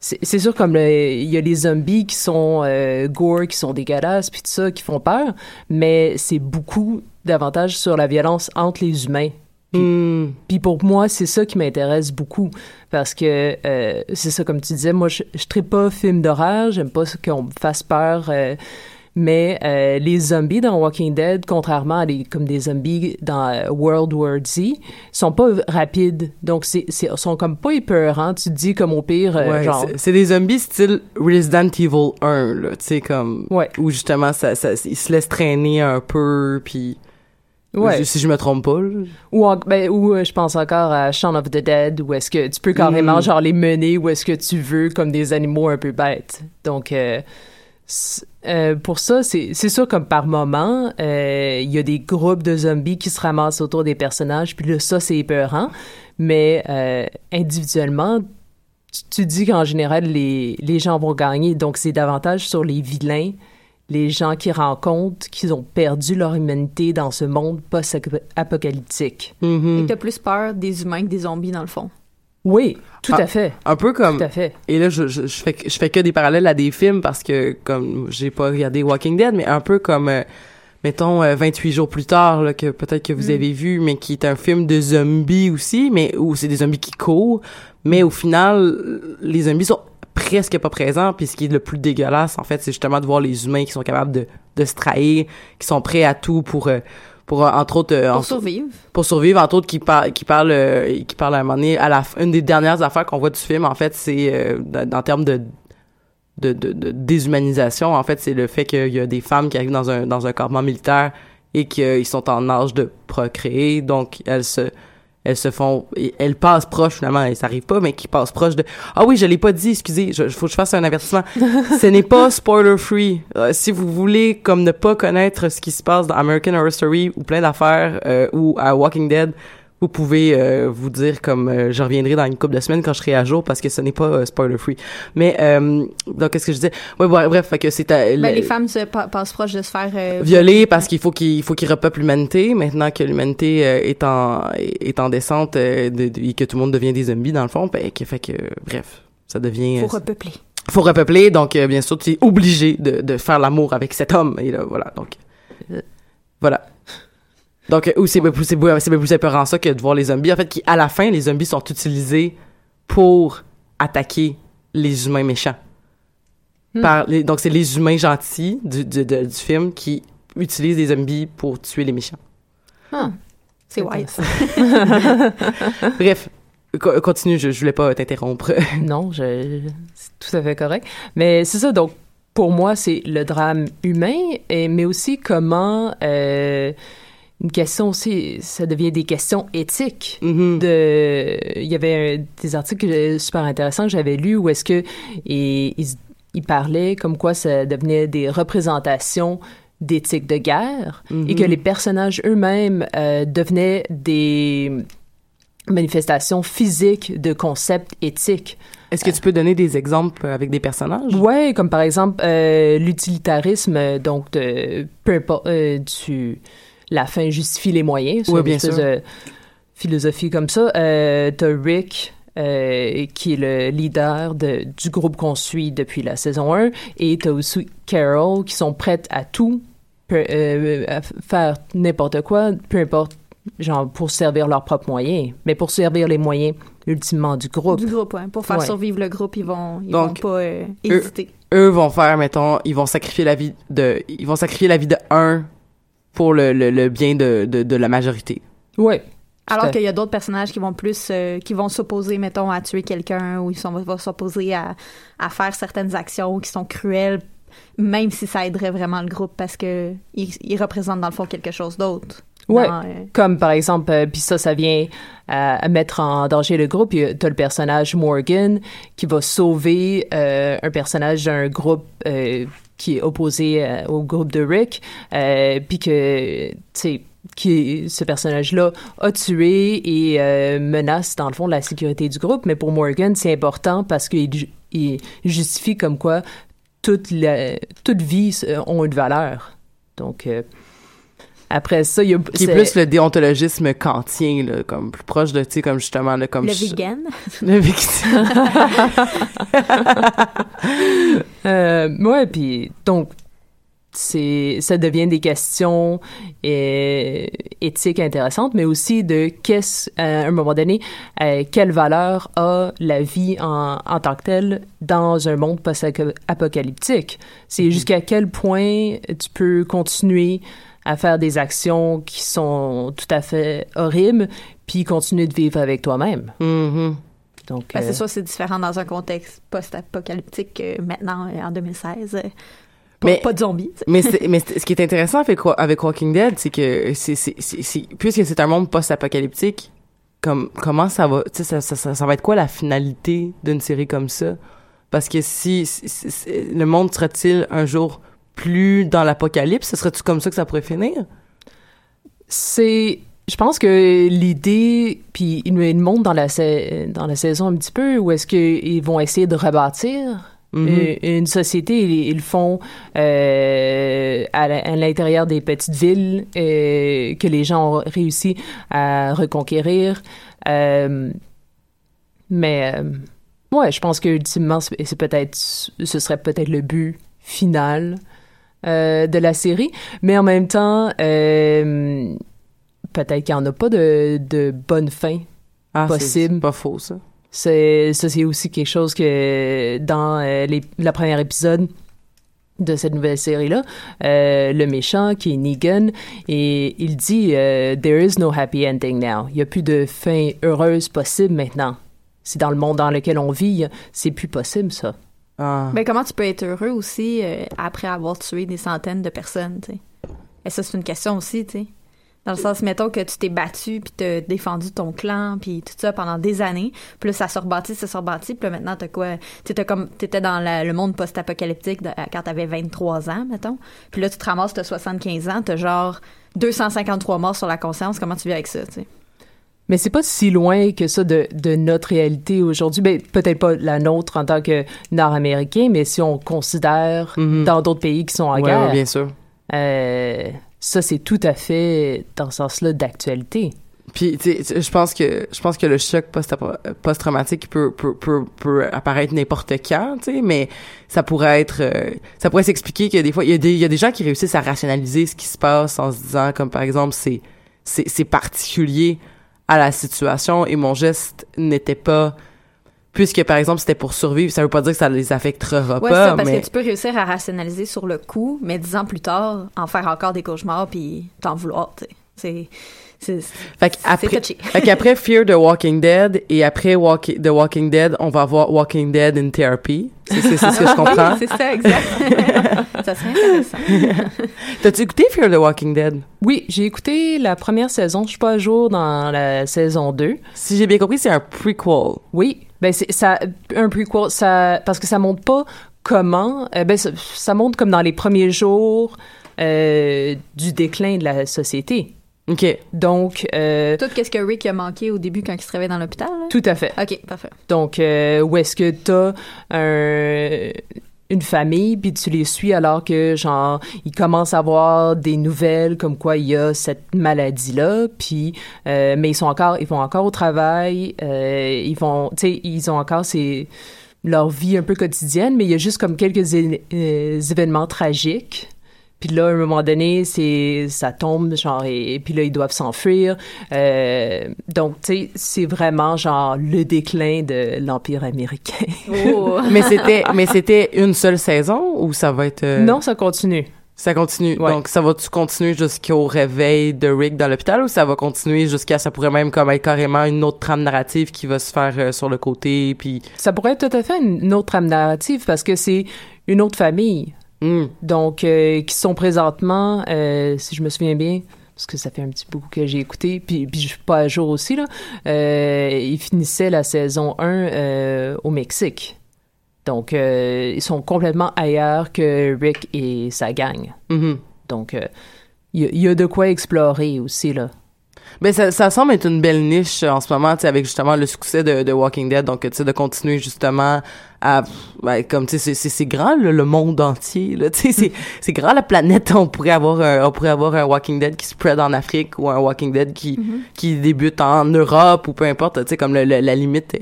I: c'est sûr comme il y a les zombies qui sont euh, gore, qui sont dégueulasses, puis tout ça, qui font peur, mais c'est beaucoup davantage sur la violence entre les humains. Puis,
E: Hmm.
I: puis pour moi, c'est ça qui m'intéresse beaucoup. Parce que euh, c'est ça, comme tu disais, moi, je ne traite pas film d'horreur, j'aime pas ce qu'on me fasse peur. euh, mais euh, les zombies dans Walking Dead, contrairement à des, comme des zombies dans euh, World War Z, sont pas rapides. Donc, c'est, c'est, sont comme pas épeurants. Tu te dis comme au pire, euh,
E: Ouais,
I: genre...
E: c'est- c'est des zombies style Resident Evil 1, là, tu sais, comme...
I: Ouais.
E: Où justement, ça, ça, ils se laissent traîner un peu, puis...
I: Ouais.
E: Si je me trompe pas.
I: Ou, en- ben, ou euh, je pense encore à Shaun of the Dead, où est-ce que tu peux carrément
E: Mm.
I: genre les mener où est-ce que tu veux comme des animaux un peu bêtes. Donc euh, euh, pour ça, c'est sûr comme par moment, euh, il y a des groupes de zombies qui se ramassent autour des personnages, puis là ça c'est épeurant, mais individuellement, tu, tu dis qu'en général les, les gens vont gagner, donc c'est davantage sur les vilains les gens qui rencontrent qu'ils ont perdu leur humanité dans ce monde post-apocalyptique.
G: Et t'as plus peur des humains que des zombies, dans le fond?
I: Oui, tout
E: Ah,
I: à fait.
E: Un peu comme.
I: Tout à fait.
E: Et là, je, je, je fais, je fais que des parallèles à des films parce que, comme, j'ai pas regardé Walking Dead, mais un peu comme, euh, mettons, euh, 28 jours plus tard, là, que peut-être que vous
G: Mm.
E: avez vu, mais qui est un film de zombies aussi, mais où c'est des zombies qui courent. Mais au final, les zombies sont presque pas présents, puis ce qui est le plus dégueulasse, en fait, c'est justement de voir les humains qui sont capables de, de se trahir, qui sont prêts à tout pour, euh, pour euh, entre autres... euh,
G: Pour survivre.
E: pour survivre entre autres qui parle qui parle euh, qui parle à un moment donné à la une des dernières affaires qu'on voit du film en fait c'est dans, en termes de de, de, de déshumanisation en fait c'est le fait qu'il y a des femmes qui arrivent dans un dans un campement militaire et qu'ils sont en âge de procréer donc elles se elles se font et elles passent proche finalement elles s'arrivent pas mais qui passent proche de ah oui je l'ai pas dit excusez il faut que je fasse un avertissement. Ce n'est pas spoiler free Euh, si vous voulez comme ne pas connaître ce qui se passe dans American Horror Story ou plein d'affaires euh, ou à Walking Dead vous pouvez euh, vous dire comme euh, je reviendrai dans une couple de semaines quand je serai à jour parce que ce n'est pas euh, spoiler free mais euh, donc qu'est-ce que je disais? Ouais bref, bref fait que c'est
G: Ben,
E: le-
G: les femmes se pa- passent proche de se faire euh,
E: violé parce qu'il faut qu'il faut qu'il repeuple l'humanité. Maintenant que l'humanité est en est en descente de- de- et que tout le monde devient des zombies dans le fond ben qui fait que bref ça devient
G: Faut repeupler.
E: faut repeupler. Donc euh, bien sûr tu es obligé de, de faire l'amour avec cet homme. Et là voilà. Donc voilà donc euh, ou c'est plus plus épeurant ça que de voir les zombies. En fait qui à la fin les zombies sont utilisés pour attaquer les humains méchants.
G: Hmm.
E: par les- donc c'est les humains gentils du, du, de- du film qui utilisent des zombies pour tuer les méchants.
G: Ah, c'est wise.
E: bref co- continue je, je voulais pas t'interrompre.
I: Non je c'est tout à fait correct. Mais c'est ça donc pour moi c'est le drame humain et mais aussi comment euh, une question aussi ça devient des questions éthiques de il y avait un- des articles super intéressants que j'avais lus où est-ce que et, ils ils parlaient comme quoi ça devenait des représentations d'éthique de guerre et que les personnages eux-mêmes euh, devenaient des manifestations physiques de concepts éthiques.
E: Est-ce que tu peux donner des exemples avec des personnages?
I: Ouais, comme par exemple euh, l'utilitarisme, donc de peu importe, euh, du la fin justifie les moyens. une
E: bien sûr.
I: de philosophie comme ça. Euh, T'as Rick. euh, qui est le leader de, du groupe qu'on suit depuis la saison 1, et t'as aussi Carol qui sont prêtes à tout, peu- euh, à faire n'importe quoi, peu importe, genre pour servir leurs propres moyens, mais pour servir les moyens ultimement du groupe.
G: Du groupe, ouais. Pour faire
I: Ouais.
G: survivre le groupe, ils vont, ils
E: Donc,
G: vont pas euh,
E: eux,
G: hésiter.
E: eux vont faire, mettons, ils vont sacrifier la vie de, ils vont sacrifier la vie de un pour le, le, le bien de, de, de la majorité.
I: Ouais.
G: Alors qu'il y a d'autres personnages qui vont plus, euh, qui vont s'opposer, mettons, à tuer quelqu'un ou ils sont, vont s'opposer à, à faire certaines actions qui sont cruelles, même si ça aiderait vraiment le groupe parce que ils, ils représentent dans le fond quelque chose d'autre.
I: Ouais,
G: Dans, euh,
I: comme par exemple, euh, puis ça, ça vient euh, à mettre en danger le groupe. Tu as le personnage Morgan qui va sauver euh, un personnage d'un groupe qui est opposé au groupe de Rick, puis que, tu sais, qui ce personnage-là a tué et euh, menace dans le fond la sécurité du groupe. Mais pour Morgan, c'est important parce qu'il ju- il justifie comme quoi toute la, toute vie ont une valeur. Donc, euh, Après ça, il y a...
E: Qui est plus le déontologisme kantien, là, comme plus proche de, tu sais, comme justement, là, comme...
G: Le
E: je-
G: vegan.
E: Le vegan.
I: Euh, ouais, puis donc c'est ça devient des questions euh, éthiques intéressantes, mais aussi de qu'est-ce à un moment donné euh, quelle valeur a la vie en, en tant que telle dans un monde post-apocalyptique. C'est jusqu'à quel point tu peux continuer à faire des actions qui sont tout à fait horribles, puis continuer de vivre avec toi-même.
E: Mm-hmm.
I: Donc,
G: Ben,
I: euh,
G: c'est sûr, c'est différent dans un contexte post-apocalyptique que maintenant, euh, en 2016. euh, Pas,
E: Mais-
G: pas de zombies.
E: mais, c'est- mais c'est- ce qui est intéressant avec, avec Walking Dead, c'est que c'est, c'est, c'est, c'est- puisque c'est un monde post-apocalyptique, comme, comment ça va, ça, ça, ça, ça va être quoi la finalité d'une série comme ça? Parce que si, si- si- si- le monde sera-t-il un jour plus dans l'apocalypse, ce serait-tu comme ça que ça pourrait finir?
I: C'est, je pense que l'idée, puis ils nous montrent dans la, dans la saison un petit peu, où est-ce qu'ils vont essayer de rebâtir
E: Mhm.
I: une, une société. Ils, ils le font euh, à l'intérieur des petites villes euh, que les gens ont réussi à reconquérir. Euh, mais, euh, ouais, je pense que ultimement, c'est c'est peut-être, ce serait peut-être le but final euh, de la série. Mais en même temps, euh, peut-être qu'il n'y en a pas de, de bonne fin
E: Ah,
I: possible.
E: c'est pas faux, ça.
I: C'est, ça, c'est aussi quelque chose que dans euh, les, la première épisode de cette nouvelle série-là, euh, le méchant qui est Negan, et il dit There is no happy ending now. Il n'y a plus de fin heureuse possible maintenant. C'est dans le monde dans lequel on vit, c'est plus possible ça.
E: Ah.
G: Ben, comment tu peux être heureux aussi euh, après avoir tué des centaines de personnes, tu sais? Et ça, c'est une question aussi, tu sais. Dans le sens, mettons que tu t'es battu, puis t'as défendu ton clan, puis tout ça pendant des années. Puis là, ça se rebâtit, ça se rebâtit. Puis là, maintenant, t'as quoi? T'étais comme, t'étais dans le monde post-apocalyptique de- quand t'avais 23 ans, mettons. Puis là, tu te ramasses, t'as 75 ans, t'as genre 253 morts sur la conscience. Comment tu vis avec ça, tu sais?
I: Mais c'est pas si loin que ça de, de notre réalité aujourd'hui. Ben, peut-être pas la nôtre en tant que Nord-Américain, mais si on considère dans d'autres pays qui sont en
E: Ouais,
I: guerre.
E: bien sûr.
I: euh, ça, c'est tout à fait dans ce sens-là d'actualité.
E: Puis, tu sais, je pense que je pense que le choc post- post-traumatique peut, peut, peut, peut apparaître n'importe quand, tu sais, mais ça pourrait être, euh, ça pourrait s'expliquer que des fois, il y, a des, il y a des gens qui réussissent à rationaliser ce qui se passe en se disant, comme par exemple, c'est, c'est, c'est particulier à la situation et mon geste n'était pas, puisque par exemple c'était pour survivre, ça veut pas dire que ça les affectera
G: Ouais,
E: pas,
G: ça, parce
E: mais
G: que tu peux réussir à rationaliser sur le coup, mais dix ans plus tard, en faire encore des cauchemars puis t'en vouloir, tu sais. C'est. C'est
E: Fait qu'après Fear the Walking Dead et après Walk- The Walking Dead, on va avoir Walking Dead in Therapy. C'est, ce que je comprends.
G: Oui, c'est ça, exact. ça serait intéressant.
E: T'as-tu écouté Fear the Walking Dead?
I: Oui, j'ai écouté la première saison. Je suis pas à jour dans la saison 2.
E: Si j'ai bien compris, c'est un prequel.
I: Oui, ben c'est ça un prequel ça parce que ça montre pas comment euh, ben ça, ça montre comme dans les premiers jours euh, du déclin de la société.
E: OK.
I: Donc euh,
G: Tout qu'est-ce que Rick a manqué au début quand il se réveille dans l'hôpital? là?
I: tout à fait.
G: OK, parfait.
I: Donc, euh, où est-ce que t'as un, une famille, puis tu les suis alors que, genre, ils commencent à avoir des nouvelles comme quoi il y a cette maladie-là, puis, euh, mais ils sont encore, ils vont encore au travail, euh, ils vont, tu sais, ils ont encore ces, leur vie un peu quotidienne, mais il y a juste comme quelques euh, événements tragiques. Puis là, à un moment donné, c'est ça tombe, genre, et, et puis là, ils doivent s'enfuir. Euh, donc, tu sais, c'est vraiment, genre, le déclin de l'Empire américain.
G: Oh.
E: mais c'était, mais c'était une seule saison ou ça va être. euh,
I: Non, ça continue.
E: Ça continue.
I: Ouais.
E: Donc, ça va-tu continuer jusqu'au réveil de Rick dans l'hôpital ou ça va continuer jusqu'à. Ça pourrait même comme être carrément une autre trame narrative qui va se faire euh, sur le côté, puis.
I: Ça pourrait être tout à fait une autre trame narrative parce que c'est une autre famille.
E: Hmm.
I: Donc, euh, qui sont présentement, euh, si je me souviens bien, parce que ça fait un petit bout que j'ai écouté, puis, puis je suis pas à jour aussi, là, euh, ils finissaient la saison 1 euh, au Mexique. Donc, ils sont complètement ailleurs que Rick et sa gang.
E: Mhm.
I: Donc, il y, y a de quoi explorer aussi, là.
E: Ben ça, ça semble être une belle niche euh, en ce moment, avec justement le succès de, de Walking Dead, donc tu sais de continuer justement à, ben, comme tu sais, c'est- grand là, le monde entier, là, tu sais, c'est c'est grand la planète. On pourrait avoir un, on pourrait avoir un Walking Dead qui spread en Afrique ou un Walking Dead qui
G: Mhm.
E: qui débute en Europe ou peu importe, tu sais, comme le- le- la limite,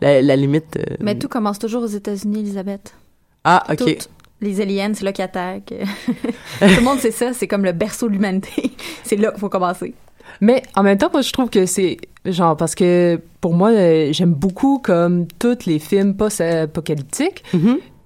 E: la, la limite. euh,
G: Mais tout commence toujours aux États-Unis, Elisabeth.
E: Ah ok.
G: Tout. Les aliens, c'est là qui attaquent. tout le monde sait ça, c'est comme le berceau de l'humanité. c'est là qu'il faut commencer.
I: Mais en même temps, moi, je trouve que c'est genre parce que pour moi, euh, j'aime beaucoup comme tous les films post-apocalyptiques.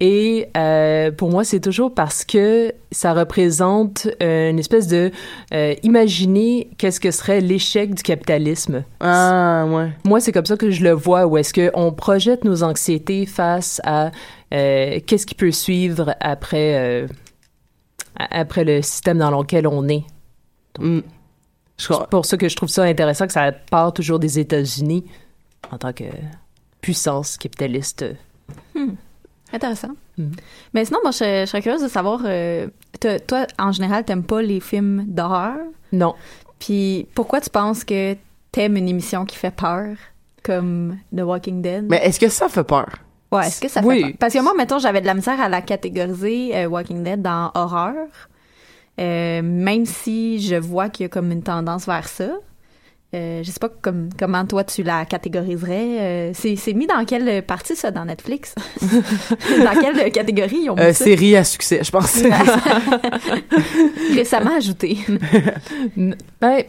I: Et euh, pour moi, c'est toujours parce que ça représente euh, une espèce de euh, imaginer qu'est-ce que serait l'échec du capitalisme.
E: Ah ouais.
I: Moi, c'est comme ça que je le vois, où est-ce que on projette nos anxiétés face à qu'est-ce qui peut suivre après après le système dans lequel on est.
E: Mm.
I: C'est pour ça que je trouve ça intéressant que ça part toujours des États-Unis en tant que puissance capitaliste.
G: Hmm. Intéressant.
I: Mhm.
G: Mais sinon, moi, je, je serais curieuse de savoir, euh, toi, toi, en général, t'aimes pas les films d'horreur?
I: Non.
G: Puis pourquoi tu penses que t'aimes une émission qui fait peur, comme The Walking Dead?
E: Mais est-ce que ça fait peur?
G: Ouais, est-ce que ça
I: Oui.
G: fait peur? Parce que moi, mettons, j'avais de la misère à la catégoriser euh, Walking Dead dans horreur, Euh, même si je vois qu'il y a comme une tendance vers ça. Euh, je sais pas comme, comment toi tu la catégoriserais. Euh, c'est, mis dans quelle partie ça dans Netflix? dans quelle catégorie ils ont mis
E: Euh,
G: ça?
E: série à succès, je pense.
G: Récemment ajouté.
I: Ben,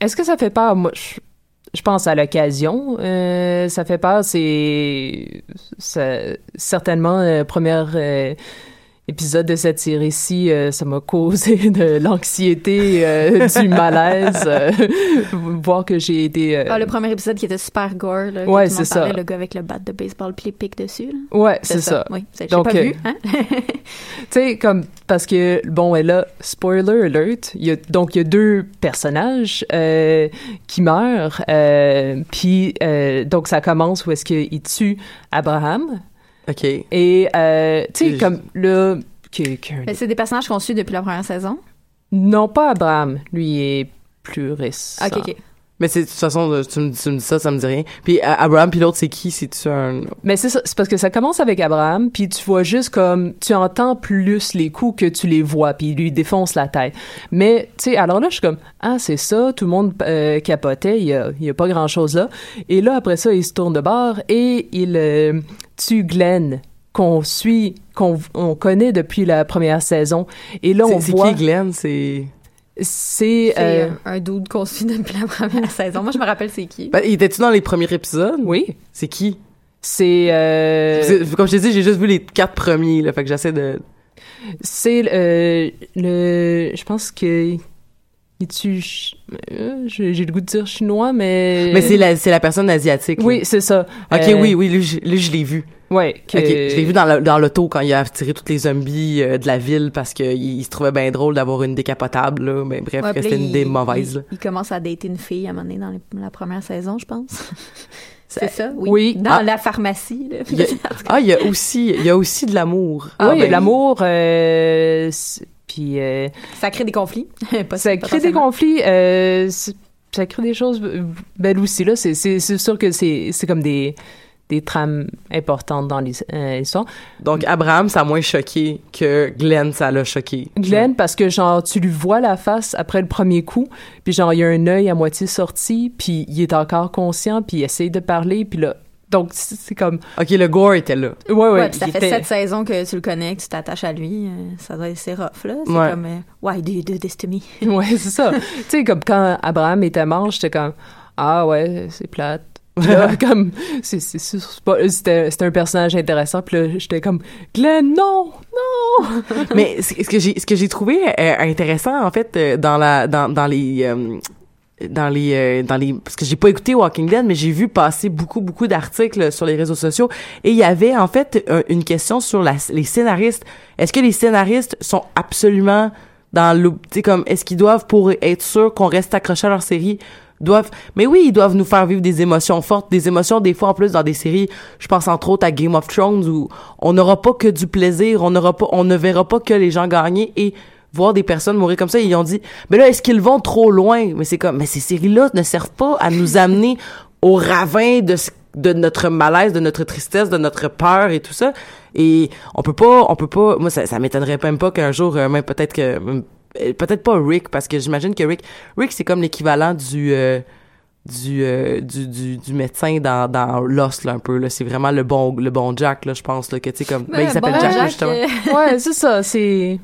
I: est-ce que ça fait peur? Moi, je, je pense à l'occasion. Ça fait peur, c'est certainement euh, épisode de cette série-ci, euh, ça m'a causé de l'anxiété, euh, du malaise, euh, voir que j'ai été...
G: Ah, le premier épisode qui était super gore, là,
I: Ouais, c'est ça.
G: le gars avec le bat de baseball puis les pics dessus. là.
I: Ouais, c'est ça.
G: Oui, c'est- j'ai
I: Donc,
G: pas vu. Hein?
I: tu sais, comme, parce que, bon, et là, spoiler alert, il y a, donc, il y a deux personnages qui meurent, puis, donc, ça commence où est-ce qu'il tue Abraham.
E: OK.
I: Et, euh, tu sais, comme, là,
G: Mais c'est des personnages qu'on suit depuis la première saison?
I: non pas Abraham, lui il est plus récent.
G: Ok, ok.
E: Mais c'est de toute façon, euh, tu me, tu me dis ça, ça me dit rien. Puis euh, Abraham, puis l'autre, c'est qui? C'est-tu un...
I: Mais c'est ça, c'est parce que ça commence avec Abraham, puis tu vois juste comme tu entends plus les coups que tu les vois, puis il lui défonce la tête. Mais tu sais, alors là je suis comme ah c'est ça, tout le monde euh, capotait, il y a, y a pas grand chose là. Et là après ça il se tourne de bord et il euh, tue Glenn qu'on suit, qu'on on connaît depuis la première saison. Et là on
E: C'est- c'est
I: voit
E: qui Glenn? C'est...
I: c'est
G: C'est
I: euh,
G: un, un dude qu'on suit depuis la première saison. Moi, je me rappelle c'est qui.
E: Ben, il était-tu dans les premiers épisodes?
I: Oui.
E: C'est qui?
I: c'est euh,
E: Comme je t'ai dit, j'ai juste vu les quatre premiers, là, fait que j'essaie de...
I: C'est euh, le. Je pense que. Il tue. ch- euh, J'ai le goût de dire chinois, mais.
E: Mais c'est la, c'est la personne asiatique.
I: Oui, c'est ça.
E: Ok,
I: Euh,
E: oui, oui, lui, lui, je l'ai vu.
I: Ouais. que-
E: Ok, je l'ai vu dans le- dans l'auto quand il a tiré tous les zombies euh, de la ville parce qu'il il se trouvait bien drôle d'avoir une décapotable, là. Mais bref,
G: Ouais,
E: que c'était une idée mauvaise.
G: Il, il commence à dater une fille à un moment donné dans les- la première saison, je pense. c'est ça? Oui.
I: Oui.
G: Dans
E: Ah.
G: la pharmacie. Là.
E: Il y a- ah, il y a aussi, il y a aussi de l'amour.
I: Ah, oui,
E: ben,
I: l'amour. euh, puis. euh,
G: Ça crée des conflits. Pas-
I: ça crée des conflits. euh, ça crée des choses belles aussi, là. C'est- C'est c'est sûr que c'est c'est comme des des trames importantes dans euh, l'histoire.
E: Donc, Abraham, ça a moins choqué que Glenn, ça l'a choqué.
I: Glenn, parce que genre, tu lui vois la face après le premier coup, puis genre, il y a un œil à moitié sorti, puis il est encore conscient, puis il essaye de parler, puis là. Donc, c'est comme.
E: Ok, le gore était là.
I: Ouais, ouais.
G: Ouais, puis ça fait
I: était-
G: sept saisons que tu le connais, que tu t'attaches à lui. euh, ça doit être c'est rough, là. C'est
I: Ouais.
G: comme, euh, why do you do this to me?
I: Ouais, c'est ça. tu sais, comme quand Abraham était mort, j'étais comme, ah ouais, c'est plate. Là, comme, c'était, un personnage intéressant, puis là, j'étais comme, Glenn, non, non!
E: Mais ce que j'ai ce que j'ai trouvé euh, intéressant en fait euh, dans la dans dans les euh, dans les euh, dans les parce que j'ai pas écouté Walking Dead mais j'ai vu passer beaucoup beaucoup d'articles sur les réseaux sociaux et il y avait en fait une question sur la, les scénaristes est-ce que les scénaristes sont absolument dans le tu sais comme est-ce qu'ils doivent pour être sûr qu'on reste accroché à leur série doivent mais oui ils doivent nous faire vivre des émotions fortes des émotions des fois en plus dans des séries je pense entre autres à Game of Thrones où on n'aura pas que du plaisir on n'aura pas on ne verra pas que les gens gagner et voir des personnes mourir comme ça. Ils ont dit, mais là, est-ce qu'ils vont trop loin? Mais c'est comme, mais ces séries-là ne servent pas à nous amener au ravin de ce- de notre malaise, de notre tristesse, de notre peur et tout ça. Et on peut pas, on peut pas, moi, ça, ça m'étonnerait même pas qu'un jour, euh, même peut-être que, peut-être pas Rick, parce que j'imagine que Rick, Rick, c'est comme l'équivalent du, euh, du, euh, du, du, du médecin dans, dans Lost, là, un peu, là. C'est vraiment le bon, le bon Jack, là, je pense, là, que, tu sais, comme, ben, il s'appelle
G: bon
E: Jack,
G: Jack,
E: justement.
G: euh,
I: ouais, c'est ça, c'est...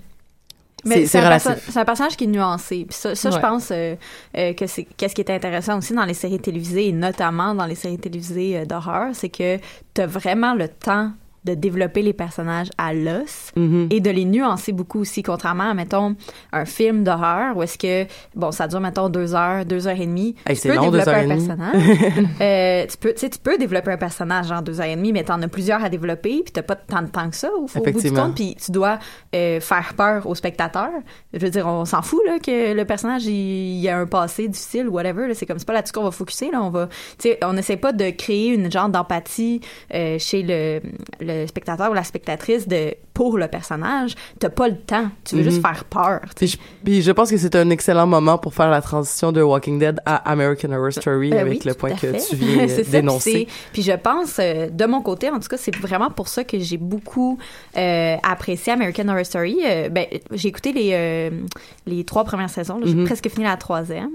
G: Mais
E: C'est-
G: c'est
E: c'est
G: un,
E: relatif.
G: perso- c'est un personnage qui est nuancé. Puis ça, ça je pense euh, euh, que c'est qu'est-ce qui est intéressant aussi dans les séries télévisées et notamment dans les séries télévisées euh, d'horreur, c'est que tu as vraiment le temps de développer les personnages à l'os
E: Mhm.
G: et de les nuancer beaucoup aussi, contrairement à, mettons, un film d'horreur où est-ce que, bon, ça dure, mettons, deux heures, deux heures et demie.
E: Hey,
G: tu peux
E: long,
G: développer un personnage. Euh, tu peux, tu peux développer un personnage en deux heures et demie, mais t'en as plusieurs à développer, puis t'as pas tant de temps que ça au, au bout du compte, puis tu dois euh, faire peur aux spectateurs. Je veux dire, on s'en fout là que le personnage il, il a un passé difficile, whatever. C'est comme c'est pas là-dessus qu'on va focuser là. On va, tu sais, on n'essaie pas de créer une genre d'empathie euh, chez le, le spectateur ou la spectatrice de pour le personnage. T'as pas le temps. Tu veux
E: Mhm.
G: juste faire peur.
E: Puis je, puis je pense que c'est un excellent moment pour faire la transition de Walking Dead à American Horror Story
G: Euh,
E: avec
G: oui,
E: le point que tu viens euh, d'énoncer.
G: puis je pense, euh, de mon côté, en tout cas, c'est vraiment pour ça que j'ai beaucoup euh, apprécié American Horror Story. Euh, ben, j'ai écouté les, euh, les trois premières saisons. J'ai
E: Mhm.
G: presque fini la troisième.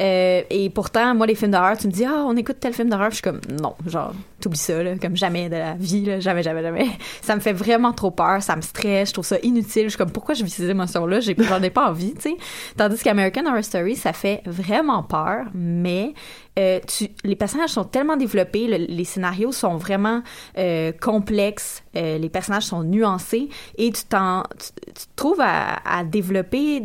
G: Euh, et pourtant, moi, les films d'horreur, tu me dis, ah, on écoute tel film d'horreur. Je suis comme, non, genre, t'oublies ça, là, comme jamais de la vie, là, jamais, jamais, jamais. Ça me fait vraiment trop peur, ça me stresse, je trouve ça inutile. Je suis comme, pourquoi je vis ces émotions-là? J'en ai pas envie, tu sais. Tandis qu'American Horror Story, ça fait vraiment peur, mais euh, tu, les personnages sont tellement développés, le- les scénarios sont vraiment euh, complexes, euh, les personnages sont nuancés et tu t'en, tu, tu te trouves à, à développer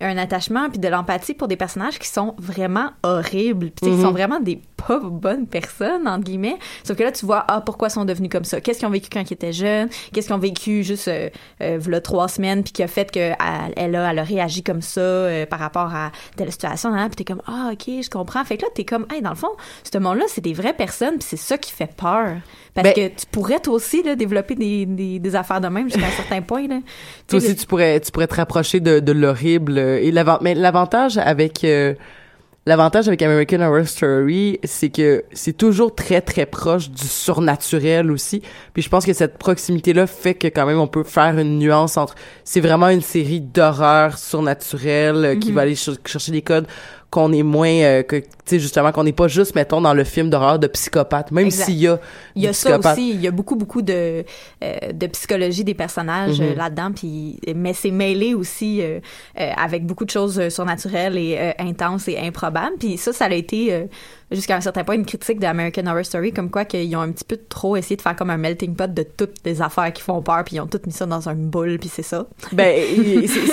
G: un attachement puis de l'empathie pour des personnages qui sont vraiment horribles, puis sais, qui
E: Mhm.
G: sont vraiment des pas bonnes personnes entre guillemets. Sauf que là tu vois ah pourquoi ils sont devenus comme ça, qu'est-ce qu'ils ont vécu quand ils étaient jeunes, qu'est-ce qu'ils ont vécu juste v'là trois semaines puis qui a fait que elle, elle a, elle a réagi comme ça par rapport à telle situation, hein, puis t'es comme ah ok je comprends. Fait que là t'es comme hey dans le fond ce monde-là c'est des vraies personnes puis c'est ça qui fait peur parce
E: Ben-
G: que tu pourrais toi aussi là, développer des, des, des affaires de même jusqu'à un certain point là.
E: Toi aussi, tu pourrais, tu pourrais te rapprocher de, de l'horrible. euh, Et mais l'avantage avec, euh, l'avantage avec American Horror Story, c'est que c'est toujours très, très proche du surnaturel aussi. Puis je pense que cette proximité-là fait que quand même on peut faire une nuance entre, c'est vraiment une série d'horreur surnaturelle euh, qui
G: Mhm.
E: va aller ch- chercher des codes qu'on est moins, euh, que, tu sais, justement, qu'on n'est pas juste, mettons, dans le film d'horreur de psychopathe, même s'il y a
G: Il y a ça aussi, il y a beaucoup beaucoup de euh, de psychologie des personnages euh,
E: Mhm.
G: là-dedans puis mais c'est mêlé aussi euh, euh, avec beaucoup de choses euh, surnaturelles et euh, intenses et improbables. Puis ça ça a été euh, jusqu'à un certain point une critique d'American Horror Story comme quoi qu'ils ont un petit peu trop essayé de faire comme un melting pot de toutes les affaires qui font peur puis ils ont tout mis ça dans une boule puis c'est ça.
E: Ben,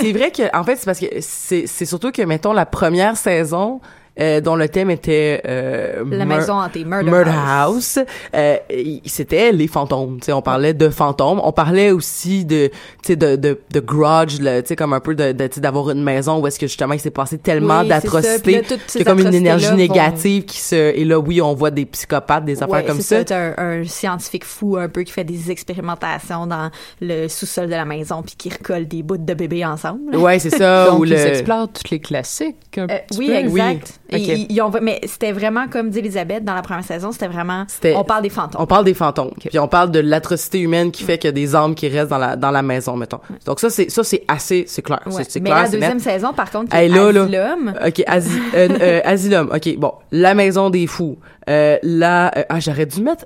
E: c'est vrai que, en fait, c'est parce que c'est c'est surtout que, mettons, la première saison, euh, dont le thème était euh,
G: La
E: Mur-
G: maison hantée, Murder,
E: Murder
G: House.
E: House, euh, c'était les fantômes. Tu sais, on parlait de fantômes. On parlait aussi de, tu sais, de, de, de grudge, là, tu sais, comme un peu de, de tu sais, d'avoir une maison où est-ce que justement il s'est passé tellement
G: Oui, c'est
E: d'atrocités,
G: là, toutes
E: qu'il y
G: ces
E: a comme une énergie
G: vont-
E: négative qui se, et là, oui, on voit des psychopathes, des affaires
G: Ouais,
E: comme
G: c'est
E: ça.
G: T'as un, un scientifique fou un peu qui fait des expérimentations dans le sous-sol de la maison puis qui recolle des bouts de bébés ensemble.
E: Ouais, c'est ça.
I: Donc,
E: ou
I: ils
E: le...
I: explorent tous les classiques. un
G: Euh,
I: petit
G: oui,
I: peu.
G: exact.
E: Oui,
G: Et
E: ok.
G: ils- ils ont- mais c'était vraiment comme dit Elisabeth dans la première saison, c'était vraiment on parle des fantômes.
E: On parle des fantômes. Puis on parle de l'atrocité humaine qui fait qu'il y a des âmes qui restent dans la dans la maison, mettons. Donc ça c'est ça c'est assez c'est clair.
G: Ouais.
E: C'est-
G: mais
E: clair.
G: la deuxième saison, par contre, qui
E: Hey,
G: est
E: là, là.
G: Asylum,
E: Ok, euh, euh, Asylum. Ok, bon, la maison des fous. Euh, là, euh, ah j'aurais dû mettre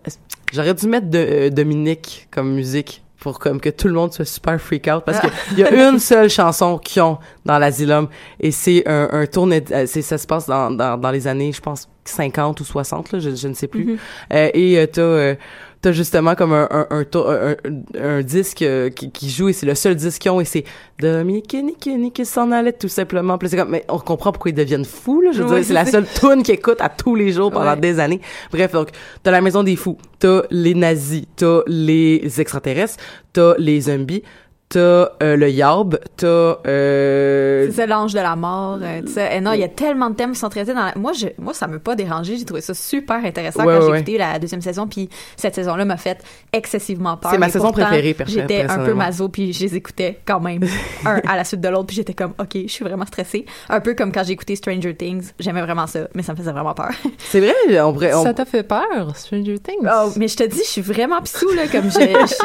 E: j'aurais dû mettre de, euh, Dominique comme musique pour comme que tout le monde soit super freak out parce que il y a une seule chanson qu'ils ont dans l'asylum et c'est un, un tourne euh, c'est ça se passe dans, dans, dans les années je pense 50 ou 60 là, je, je ne sais plus
G: Mhm.
E: Euh, et euh, t'as euh, t'as justement comme un un, un, un, un- disque euh, qui, qui joue et c'est le seul disque qu'ils ont et c'est Dominique Nick Nick s'en allait tout simplement. Puis là, c'est comme mais on comprend pourquoi ils deviennent fous là. Je veux dire c'est la seule tune qu'ils écoutent à tous les jours pendant
G: Ouais.
E: des années. Bref donc t'as la maison des fous t'as les nazis t'as les extraterrestres t'as les zombies t'as euh, le Yarb, t'as... Euh...
G: C'est ça, l'ange de la mort, euh, tu sais. Et non, il y a tellement de thèmes qui sont traités dans la... Moi, je, moi ça m'a pas dérangé. J'ai trouvé ça super intéressant
E: Ouais,
G: quand
E: ouais,
G: j'ai écouté la deuxième saison, puis cette saison-là m'a fait excessivement peur.
E: C'est ma saison
G: pourtant,
E: préférée,
G: J'étais un peu maso, puis je les écoutais quand même, un à la suite de l'autre, puis j'étais comme, OK, je suis vraiment stressée. Un peu comme quand j'ai écouté Stranger Things. J'aimais vraiment ça, mais ça me faisait vraiment peur.
E: C'est vrai, on on-
I: Ça t'a fait peur, Stranger Things?
G: Oh, mais je te dis, je suis vraiment pissou, là, comme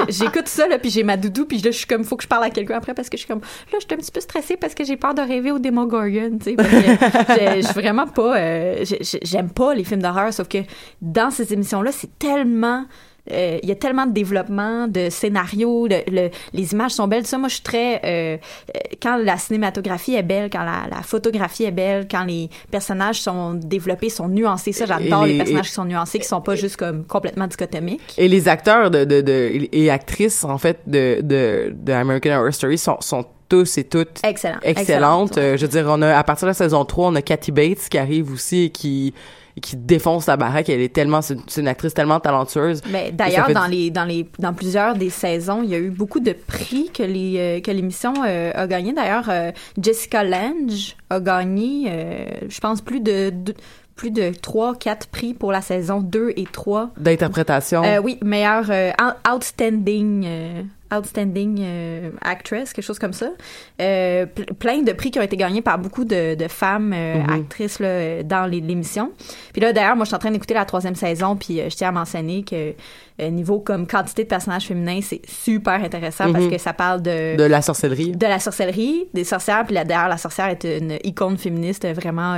G: j'écoute ça, là, puis j'ai ma doudou, puis là, je suis comme, faut que je parle à quelqu'un après, parce que je suis comme, là, je suis un petit peu stressée parce que j'ai peur de rêver au Demogorgon, tu sais, je suis vraiment pas, euh, j'aime pas les films d'horreur, sauf que dans ces émissions-là, c'est tellement... euh, Il y a tellement de développement, de scénarios, de- le- les images sont belles. Ça, moi, je suis très... euh, euh, quand la cinématographie est belle, quand la, la photographie est belle, quand les personnages sont développés, sont nuancés, ça, j'adore les,
E: les-
G: personnages
E: et-
G: qui sont nuancés, qui sont pas juste comme complètement dichotomiques.
E: Et les acteurs de, de, de, et actrices, en fait, de, de, de American Horror Story sont, sont tous et toutes
G: Excellent.
E: excellentes. Euh, je veux dire, on a, à partir de la saison 3, on a Kathy Bates qui arrive aussi et qui, et qui défonce la baraque. Elle est tellement, c'est une actrice tellement talentueuse.
G: Mais d'ailleurs, dans les dans les dans plusieurs des saisons, il y a eu beaucoup de prix que les euh, que l'émission euh, a gagné. D'ailleurs, euh, Jessica Lange a gagné, je pense plus de, de- plus de 3 4 prix pour la saison 2 et 3.
E: D'interprétation.
G: Euh, oui, meilleure euh, out- outstanding euh, outstanding euh, actress, quelque chose comme ça. Euh, ple- plein de prix qui ont été gagnés par beaucoup de, de femmes euh,
E: Mhm.
G: actrices là, euh, dans l'émission. Puis là, d'ailleurs, moi, je suis en train d'écouter la troisième saison, puis je tiens à mentionner que niveau comme quantité de personnages féminins, c'est super intéressant parce
E: Mhm.
G: que ça parle de
E: de la sorcellerie.
G: de la sorcellerie, des sorcières, puis là, d'ailleurs, la sorcière est une icône féministe vraiment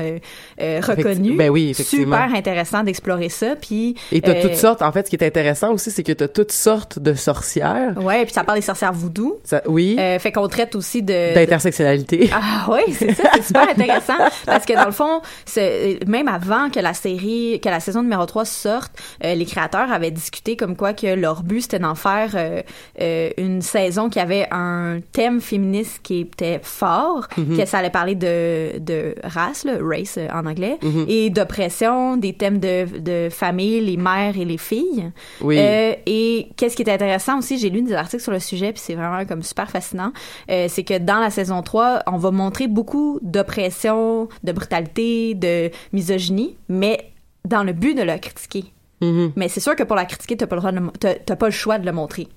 G: reconnue.
E: ben oui, effectivement.
G: Super intéressant d'explorer ça, puis...
E: Et t'as toutes sortes. En fait, ce qui est intéressant aussi, c'est que t'as toutes sortes de sorcières.
G: Ouais, puis ça parle des sorcières voodoo.
E: Ça- oui.
G: Euh, fait qu'on traite aussi de...
E: D'intersectionnalité.
G: Ah oui, c'est ça, c'est super intéressant parce que dans le fond, c'est même avant que la série, que la saison numéro 3 sorte, euh, les créateurs avaient discuté comme quoi que leur but c'était d'en faire euh, euh, une saison qui avait un thème féministe qui était fort,
K: Mhm.
G: que ça allait parler de, de race, là, race euh, en anglais,
K: Mhm.
G: et d'oppression, des thèmes de, de famille, les mères et les filles.
E: Oui.
G: Euh, et qu'est-ce qui est intéressant aussi, j'ai lu des articles sur le sujet, puis c'est vraiment comme super fascinant, euh, c'est que dans la saison 3, on va montrer beaucoup d'oppression, de brutalité, de misogynie, mais dans le but de la critiquer.
E: Mhm.
G: Mais c'est sûr que pour la critiquer, t'as pas le droit de le mo- t'as- t'as pas le choix de le montrer.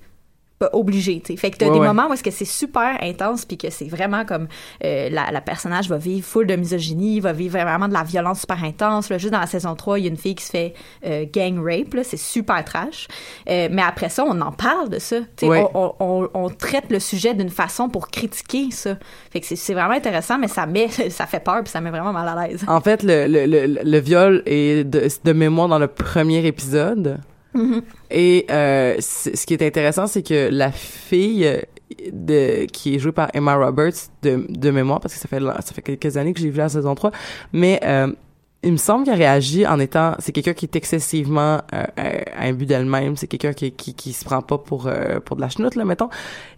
G: Obligé, tu sais. Fait que t'as
E: Ouais,
G: des
E: ouais.
G: moments où est-ce que c'est super intense puis que c'est vraiment comme euh, la, la personnage va vivre full de misogynie, va vivre vraiment de la violence super intense. Là, juste dans la saison 3, il y a une fille qui se fait euh, gang rape, là, c'est super trash. Euh, mais après ça, on en parle de ça. Tu sais,
E: Ouais.
G: on, on, on- on traite le sujet d'une façon pour critiquer ça. Fait que c'est- c'est vraiment intéressant, mais ça met, ça fait peur puis ça met vraiment mal à l'aise.
E: En fait, le, le, le, le viol est de, de mémoire dans le premier épisode.
G: Mhm.
E: Et euh, ce qui est intéressant, c'est que la fille de, qui est jouée par Emma Roberts de, de mémoire, parce que ça fait, ça fait quelques années que j'ai vu la saison 3, mais euh, il me semble qu'elle réagit en étant... C'est quelqu'un qui est excessivement euh, euh, imbu d'elle-même, c'est quelqu'un qui, qui, qui se prend pas pour, euh, pour de la chenoute, là, mettons,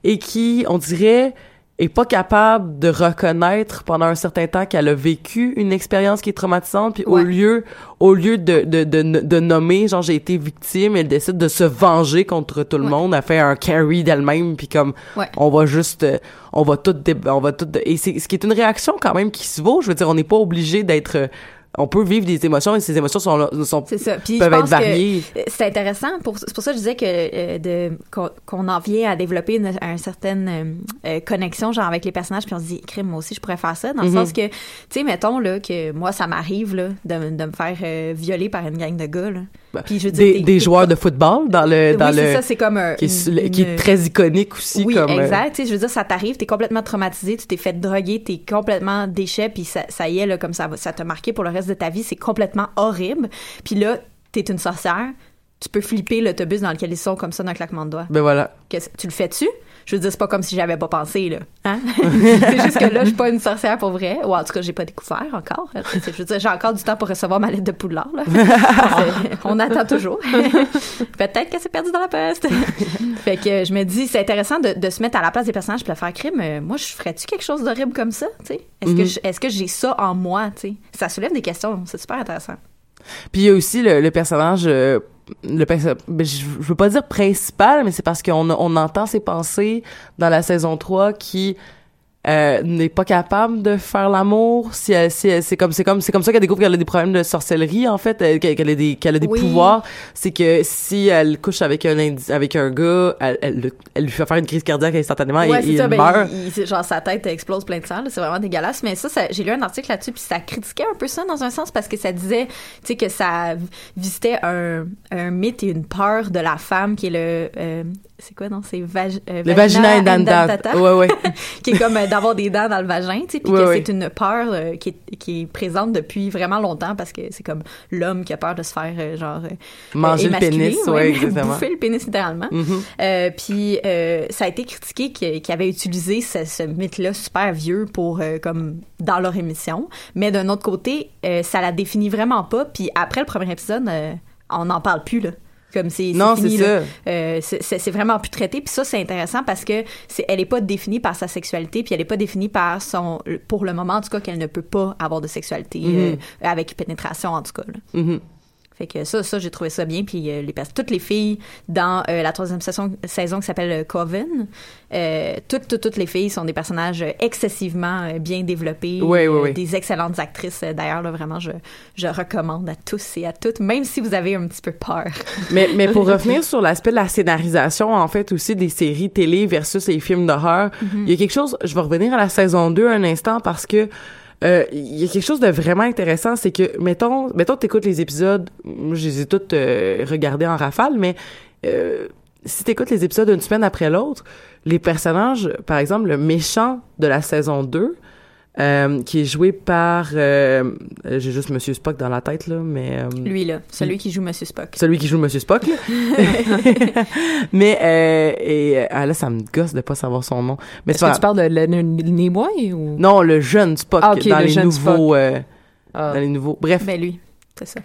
E: et qui, on dirait est pas capable de reconnaître pendant un certain temps qu'elle a vécu une expérience qui est traumatisante puis au lieu au lieu de, de, de, de nommer genre j'ai été victime elle décide de se venger contre tout le monde elle fait un carry d'elle-même puis comme
G: Ouais.
E: on va juste euh, on va tout on va tout et c'est ce qui est une réaction quand même qui se vaut je veux dire on n'est pas obligé d'être euh, on peut vivre des émotions et ces émotions sont, là- sont
G: C'est ça. Puis
E: peuvent
G: je
E: être variées
G: euh, c'est intéressant. Pour, c'est pour ça que je disais que euh, de qu'on, qu'on en vient à développer une, une certaine euh, connexion genre avec les personnages. Puis on se dit, crime, moi aussi je pourrais faire ça. Dans le
E: Mhm.
G: sens que, tu sais, mettons là que moi ça m'arrive là de, de me faire euh, violer par une gang de gars. Là. Puis je veux dire,
E: des, joueurs de football dans le dans
G: Oui,
E: le
G: ça, c'est comme un-
E: qui, est,
G: une-
E: qui est
G: une-
E: très iconique aussi
G: oui,
E: comme euh,
G: exact. Tu sais, je veux dire, ça t'arrive, t'es complètement traumatisé, tu t'es fait droguer, t'es complètement déchet, puis ça, ça y est, là, comme ça, ça t'a marqué pour le reste de ta vie, c'est complètement horrible. Puis là, t'es une sorcière, tu peux flipper l'autobus dans lequel ils sont comme ça d'un claquement de doigts.
E: ben voilà
G: tu le fais-tu? Je veux dire, c'est pas comme si j'avais pas pensé, là. Hein? c'est juste que là, je suis pas une sorcière pour vrai. Ou en tout cas, j'ai pas découvert encore. C'est- Je veux dire, j'ai encore du temps pour recevoir ma lettre de Poudlard, là. C'est- On attend toujours. Peut-être qu'elle s'est perdue dans la poste. fait que je me dis, c'est intéressant de, de se mettre à la place des personnages de faire crime. Euh, moi, je ferais-tu quelque chose d'horrible comme ça, tu sais? Est-ce que
E: Mhm.
G: que j'ai ça en moi, tu sais? Ça soulève des questions. C'est super intéressant.
E: Puis il y a aussi le, le personnage euh, le ben, je veux pas dire principal, mais c'est parce qu'on on entend ses pensées dans la saison 3 qui euh, n'est pas capable de faire l'amour si elle, si elle- c'est comme c'est comme c'est comme ça qu'elle découvre qu'elle a des problèmes de sorcellerie en fait euh, qu'elle qu'elle a des qu'elle a des
G: Oui.
E: pouvoirs c'est que si elle couche avec un indi- avec un gars elle, elle, le- elle lui fait faire une crise cardiaque instantanément
G: Ouais,
E: et,
G: ça,
E: il
G: ben,
E: meurt
G: il- il- genre sa tête explose plein de sang, là, c'est vraiment dégueulasse. Mais ça, ça- j'ai lu un article là-dessus, puis ça critiquait un peu ça dans un sens parce que ça disait, tu sais, que ça visitait un, un mythe et une peur de la femme qui est le, euh, c'est quoi non, c'est vag, euh,
E: le vagina
G: indentata,
E: indentata ouais ouais
G: qui est comme euh, d'avoir des dents dans le vagin, tu sais, puis
E: Ouais,
G: que
E: ouais.
G: c'est une peur euh, qui, est, qui est présente depuis vraiment longtemps parce que c'est comme l'homme qui a peur de se faire euh, genre
E: Manger le pénis,
G: ouais,
E: ouais, exactement.
G: bouffer le pénis littéralement.
E: Mhm.
G: Euh, puis ça a été critiqué qu'il qu'il avait utilisé ce, ce mythe-là super vieux pour comme dans leur émission, mais d'un autre côté, ça la définit vraiment pas. Puis après le premier épisode, on n'en parle plus là. Comme c'est
E: Non, c'est ça.
G: Euh, c'est- vraiment plus traité. Puis ça, c'est intéressant parce que c'est elle est pas définie par sa sexualité, puis elle est pas définie par son, pour le moment en tout cas, qu'elle ne peut pas avoir de sexualité
E: Mhm.
G: euh, avec pénétration en tout cas. là.
E: Mhm.
G: Fait que ça, ça j'ai trouvé ça bien. Puis euh, les toutes les filles dans euh, la troisième saison, saison qui s'appelle euh, Coven, euh, toutes, toutes, toutes les filles sont des personnages euh, excessivement euh, bien développés,
E: ouais,
G: euh,
E: ouais.
G: des excellentes actrices. D'ailleurs, là, vraiment, je, je recommande à tous et à toutes, même si vous avez un petit peu peur.
E: mais, mais pour revenir sur l'aspect de la scénarisation, en fait, aussi des séries télé versus les films d'horreur, il
G: Mhm.
E: y a quelque chose, je vais revenir à la saison 2 un instant parce que euh, il y a quelque chose de vraiment intéressant, c'est que, mettons, mettons t'écoutes les épisodes, je les ai toutes euh, regardés en rafale, mais euh, si t'écoutes les épisodes une semaine après l'autre, les personnages, par exemple, le méchant de la saison 2, euh, qui est joué par euh, j'ai juste Monsieur Spock dans la tête là mais euh,
G: Lui, là, celui qui joue Monsieur Spock.
E: celui qui joue Monsieur Spock là. mais euh, et euh, ah, là ça me gosse de pas savoir son nom mais
I: Est-ce
E: c'est pas
I: que tu parles de Nimoy ou?
E: Non le jeune Spock
I: Ah, ok,
E: dans
I: le
E: les
I: jeune
E: nouveaux
I: Spock.
E: euh,
I: Ah.
E: dans les nouveaux bref
G: Ben lui, c'est ça.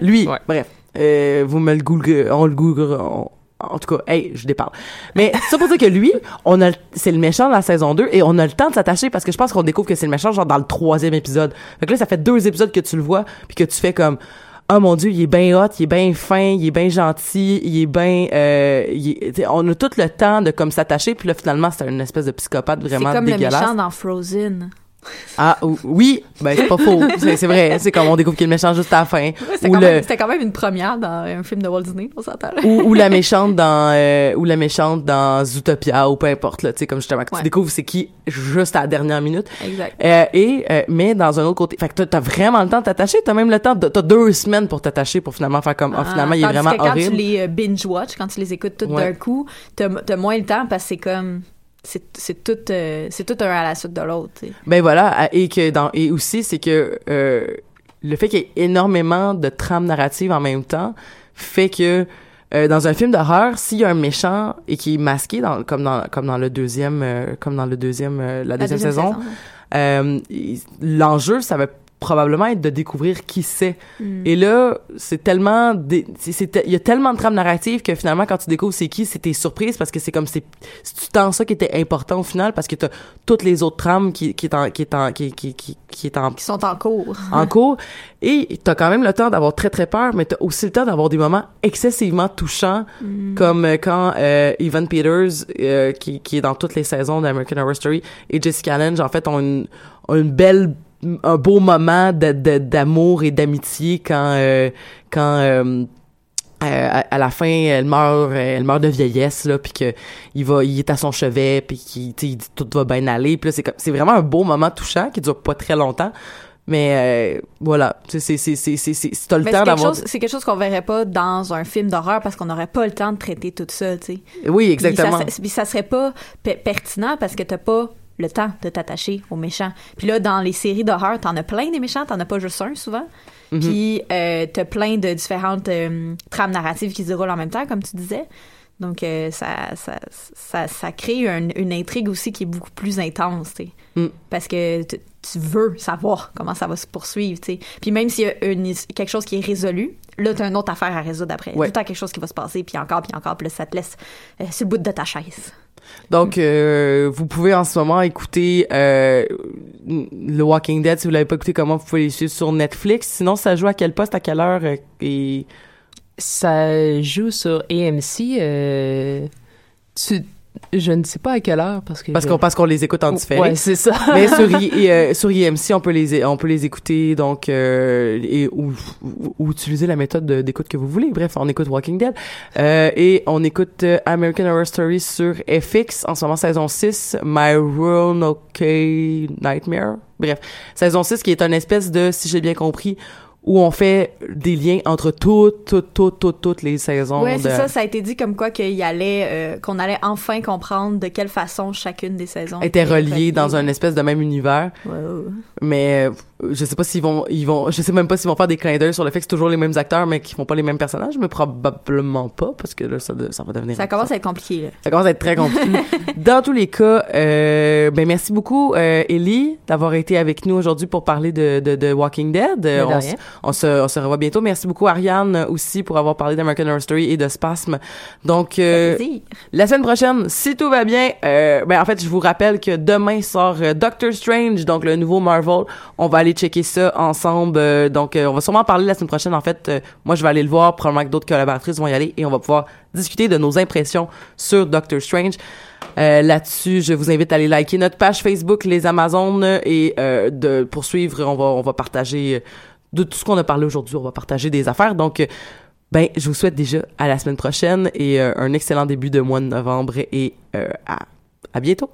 E: lui bref euh, vous me le google on le google on- en tout cas, hey, je déparle. Mais ça pour dire que lui, on a, c'est le méchant de la saison 2 et on a le temps de s'attacher parce que je pense qu'on découvre que c'est le méchant genre dans le troisième épisode. Fait que là, ça fait deux épisodes que tu le vois puis que tu fais comme, oh mon dieu, il est bien hot, il est bien fin, il est bien gentil, il est bien, euh, il est- t'sais, on a tout le temps de comme s'attacher puis là finalement c'est une espèce de psychopathe
G: C'est
E: vraiment
G: comme le
E: dégueulasse.
G: méchant dans Frozen.
E: Ah ou- oui, ben c'est pas faux, c'est vrai, c'est comme on découvre qu'il est le méchant juste à la fin.
G: C'était quand,
E: le-
G: même- c'était quand même une première dans un film de Walt Disney, on s'entend.
E: ou, ou la méchante dans euh, ou la méchante dans Zootopia ou peu importe là tu sais comme justement que
G: Ouais.
E: tu découvres c'est qui juste à la dernière minute
G: Exact.
E: Euh, et euh, mais dans un autre côté fait que t'as- t'as vraiment le temps de t'attacher t'as même le temps de- t'as deux semaines pour t'attacher pour finalement faire comme ah, finalement il est vraiment
G: que quand
E: horrible
G: tu les euh, binge-watch, quand tu les écoutes toutes
E: Ouais.
G: d'un coup, t'as t'as moins le temps parce que c'est comme... C'est tout, euh, c'est tout un à la suite de l'autre.
E: ben voilà et que dans et aussi c'est que euh, le fait qu'il y ait énormément de trames narratives en même temps fait que euh, dans un film d'horreur, s'il y a un méchant et qui est masqué dans, comme dans comme dans le deuxième comme dans le deuxième la, deuxième, saison, l'enjeu ça va probablement être de découvrir qui c'est.
G: Mm.
E: Et là, c'est tellement il y a tellement de trames narratives que finalement quand tu découvres c'est qui, c'est tes surprises parce que c'est comme c'est c'est tant ça qui était important au final parce que t'as toutes les autres trames qui qui est en qui est en qui qui qui, qui est en
G: Qui sont en cours.
E: en cours et t'as quand même le temps d'avoir très très peur mais t'as aussi le temps d'avoir des moments excessivement touchants
G: Mm.
E: comme euh, quand euh, Evan Peters euh, qui, qui est dans toutes les saisons d'American Horror Story et Jessica Lange en fait ont une, ont une belle un beau moment d'amour et d'amitié quand euh, quand euh, euh, à, à la fin elle meurt euh, elle meurt de vieillesse là puis que il va il est à son chevet puis qu'il tu sais, il dit tout va bien aller puis c'est comme c'est vraiment un beau moment touchant qui dure pas très longtemps mais euh, voilà c'est c'est c'est c'est c'est c'est- t'as le temps d'avoir
G: chose, c'est quelque chose qu'on verrait pas dans un film d'horreur parce qu'on n'aurait pas le temps de traiter tout ça, tu sais.
E: Oui, exactement.
G: Puis ça, puis ça serait pas pe- pertinent parce que t'as pas le temps de t'attacher aux méchants. Puis là, dans les séries d'horreur, t'en as plein des méchants, t'en as pas juste un souvent.
E: Mhm.
G: Puis euh, t'as plein de différentes euh, trames narratives qui se déroulent en même temps, comme tu disais. Donc euh, ça, ça, ça, ça crée un- une intrigue aussi qui est beaucoup plus intense, tu.
E: Mm.
G: Parce que tu veux savoir comment ça va se poursuivre, tu. Puis même s'il y a une, quelque chose qui est résolu, là, t'as une autre affaire à résoudre après.
E: Ouais.
G: Tout le temps quelque chose qui va se passer, puis encore, puis encore, puis là, ça te laisse sur le bout de ta chaise.
E: Donc, euh, vous pouvez en ce moment écouter euh, le Walking Dead. Si vous l'avez pas écouté, comment vous pouvez les suivre sur Netflix. Sinon, ça joue à quel poste, à quelle heure euh, et
I: Ça joue sur AMC. Je ne sais pas à quelle heure parce que
E: Parce qu'on parce qu'on les écoute en différé.
I: Ouais, c'est ça.
E: Mais sur, I- euh, sur IMC, on peut les on peut les écouter donc euh, et ou, ou- ou utiliser la méthode de- d'écoute que vous voulez. Bref, on écoute Walking Dead Euh, et on écoute euh, American Horror Story sur FX en ce moment saison 6, My Run OK Nightmare. Bref, saison 6 qui est une espèce de si j'ai bien compris où on fait des liens entre toutes toutes toutes toutes toutes les saisons
G: Ouais, c'est
E: de-
G: ça. Ça a été dit comme quoi qu'il y allait, euh, qu'on allait enfin comprendre de quelle façon chacune des saisons
E: étaient reliés dans un espèce de même univers. Mais euh, je sais pas s'ils vont ils vont je sais même pas s'ils vont faire des clins d'œil sur le fait que c'est toujours les mêmes acteurs mais qui font pas les mêmes personnages, mais probablement pas parce que là ça, ça va devenir
G: Ça commence à être compliqué, là.
E: ça commence à être très compliqué. Dans tous les cas, euh, ben merci beaucoup euh, Ellie d'avoir été avec nous aujourd'hui pour parler de, de, de Walking Dead. Euh,
I: de
E: on,
I: rien.
E: s- on se on se revoit bientôt. Merci beaucoup Ariane euh, aussi pour avoir parlé d'American Horror Story et de Spasme. Donc euh, la semaine prochaine, si tout va bien, euh, ben en fait, je vous rappelle que demain sort euh, Doctor Strange, donc le nouveau Marvel. On va aller checker ça ensemble. euh, donc, euh, on va sûrement en parler la semaine prochaine. En fait, euh, moi, je vais aller le voir. Probablement que d'autres collaboratrices vont y aller et on va pouvoir discuter de nos impressions sur Doctor Strange. Là-dessus, je vous invite à aller liker notre page Facebook, les Amazones, et de poursuivre. On va, on va partager de tout ce qu'on a parlé aujourd'hui. On va partager des affaires. Donc, ben, je vous souhaite déjà à la semaine prochaine et un excellent début de mois de novembre et à, à bientôt.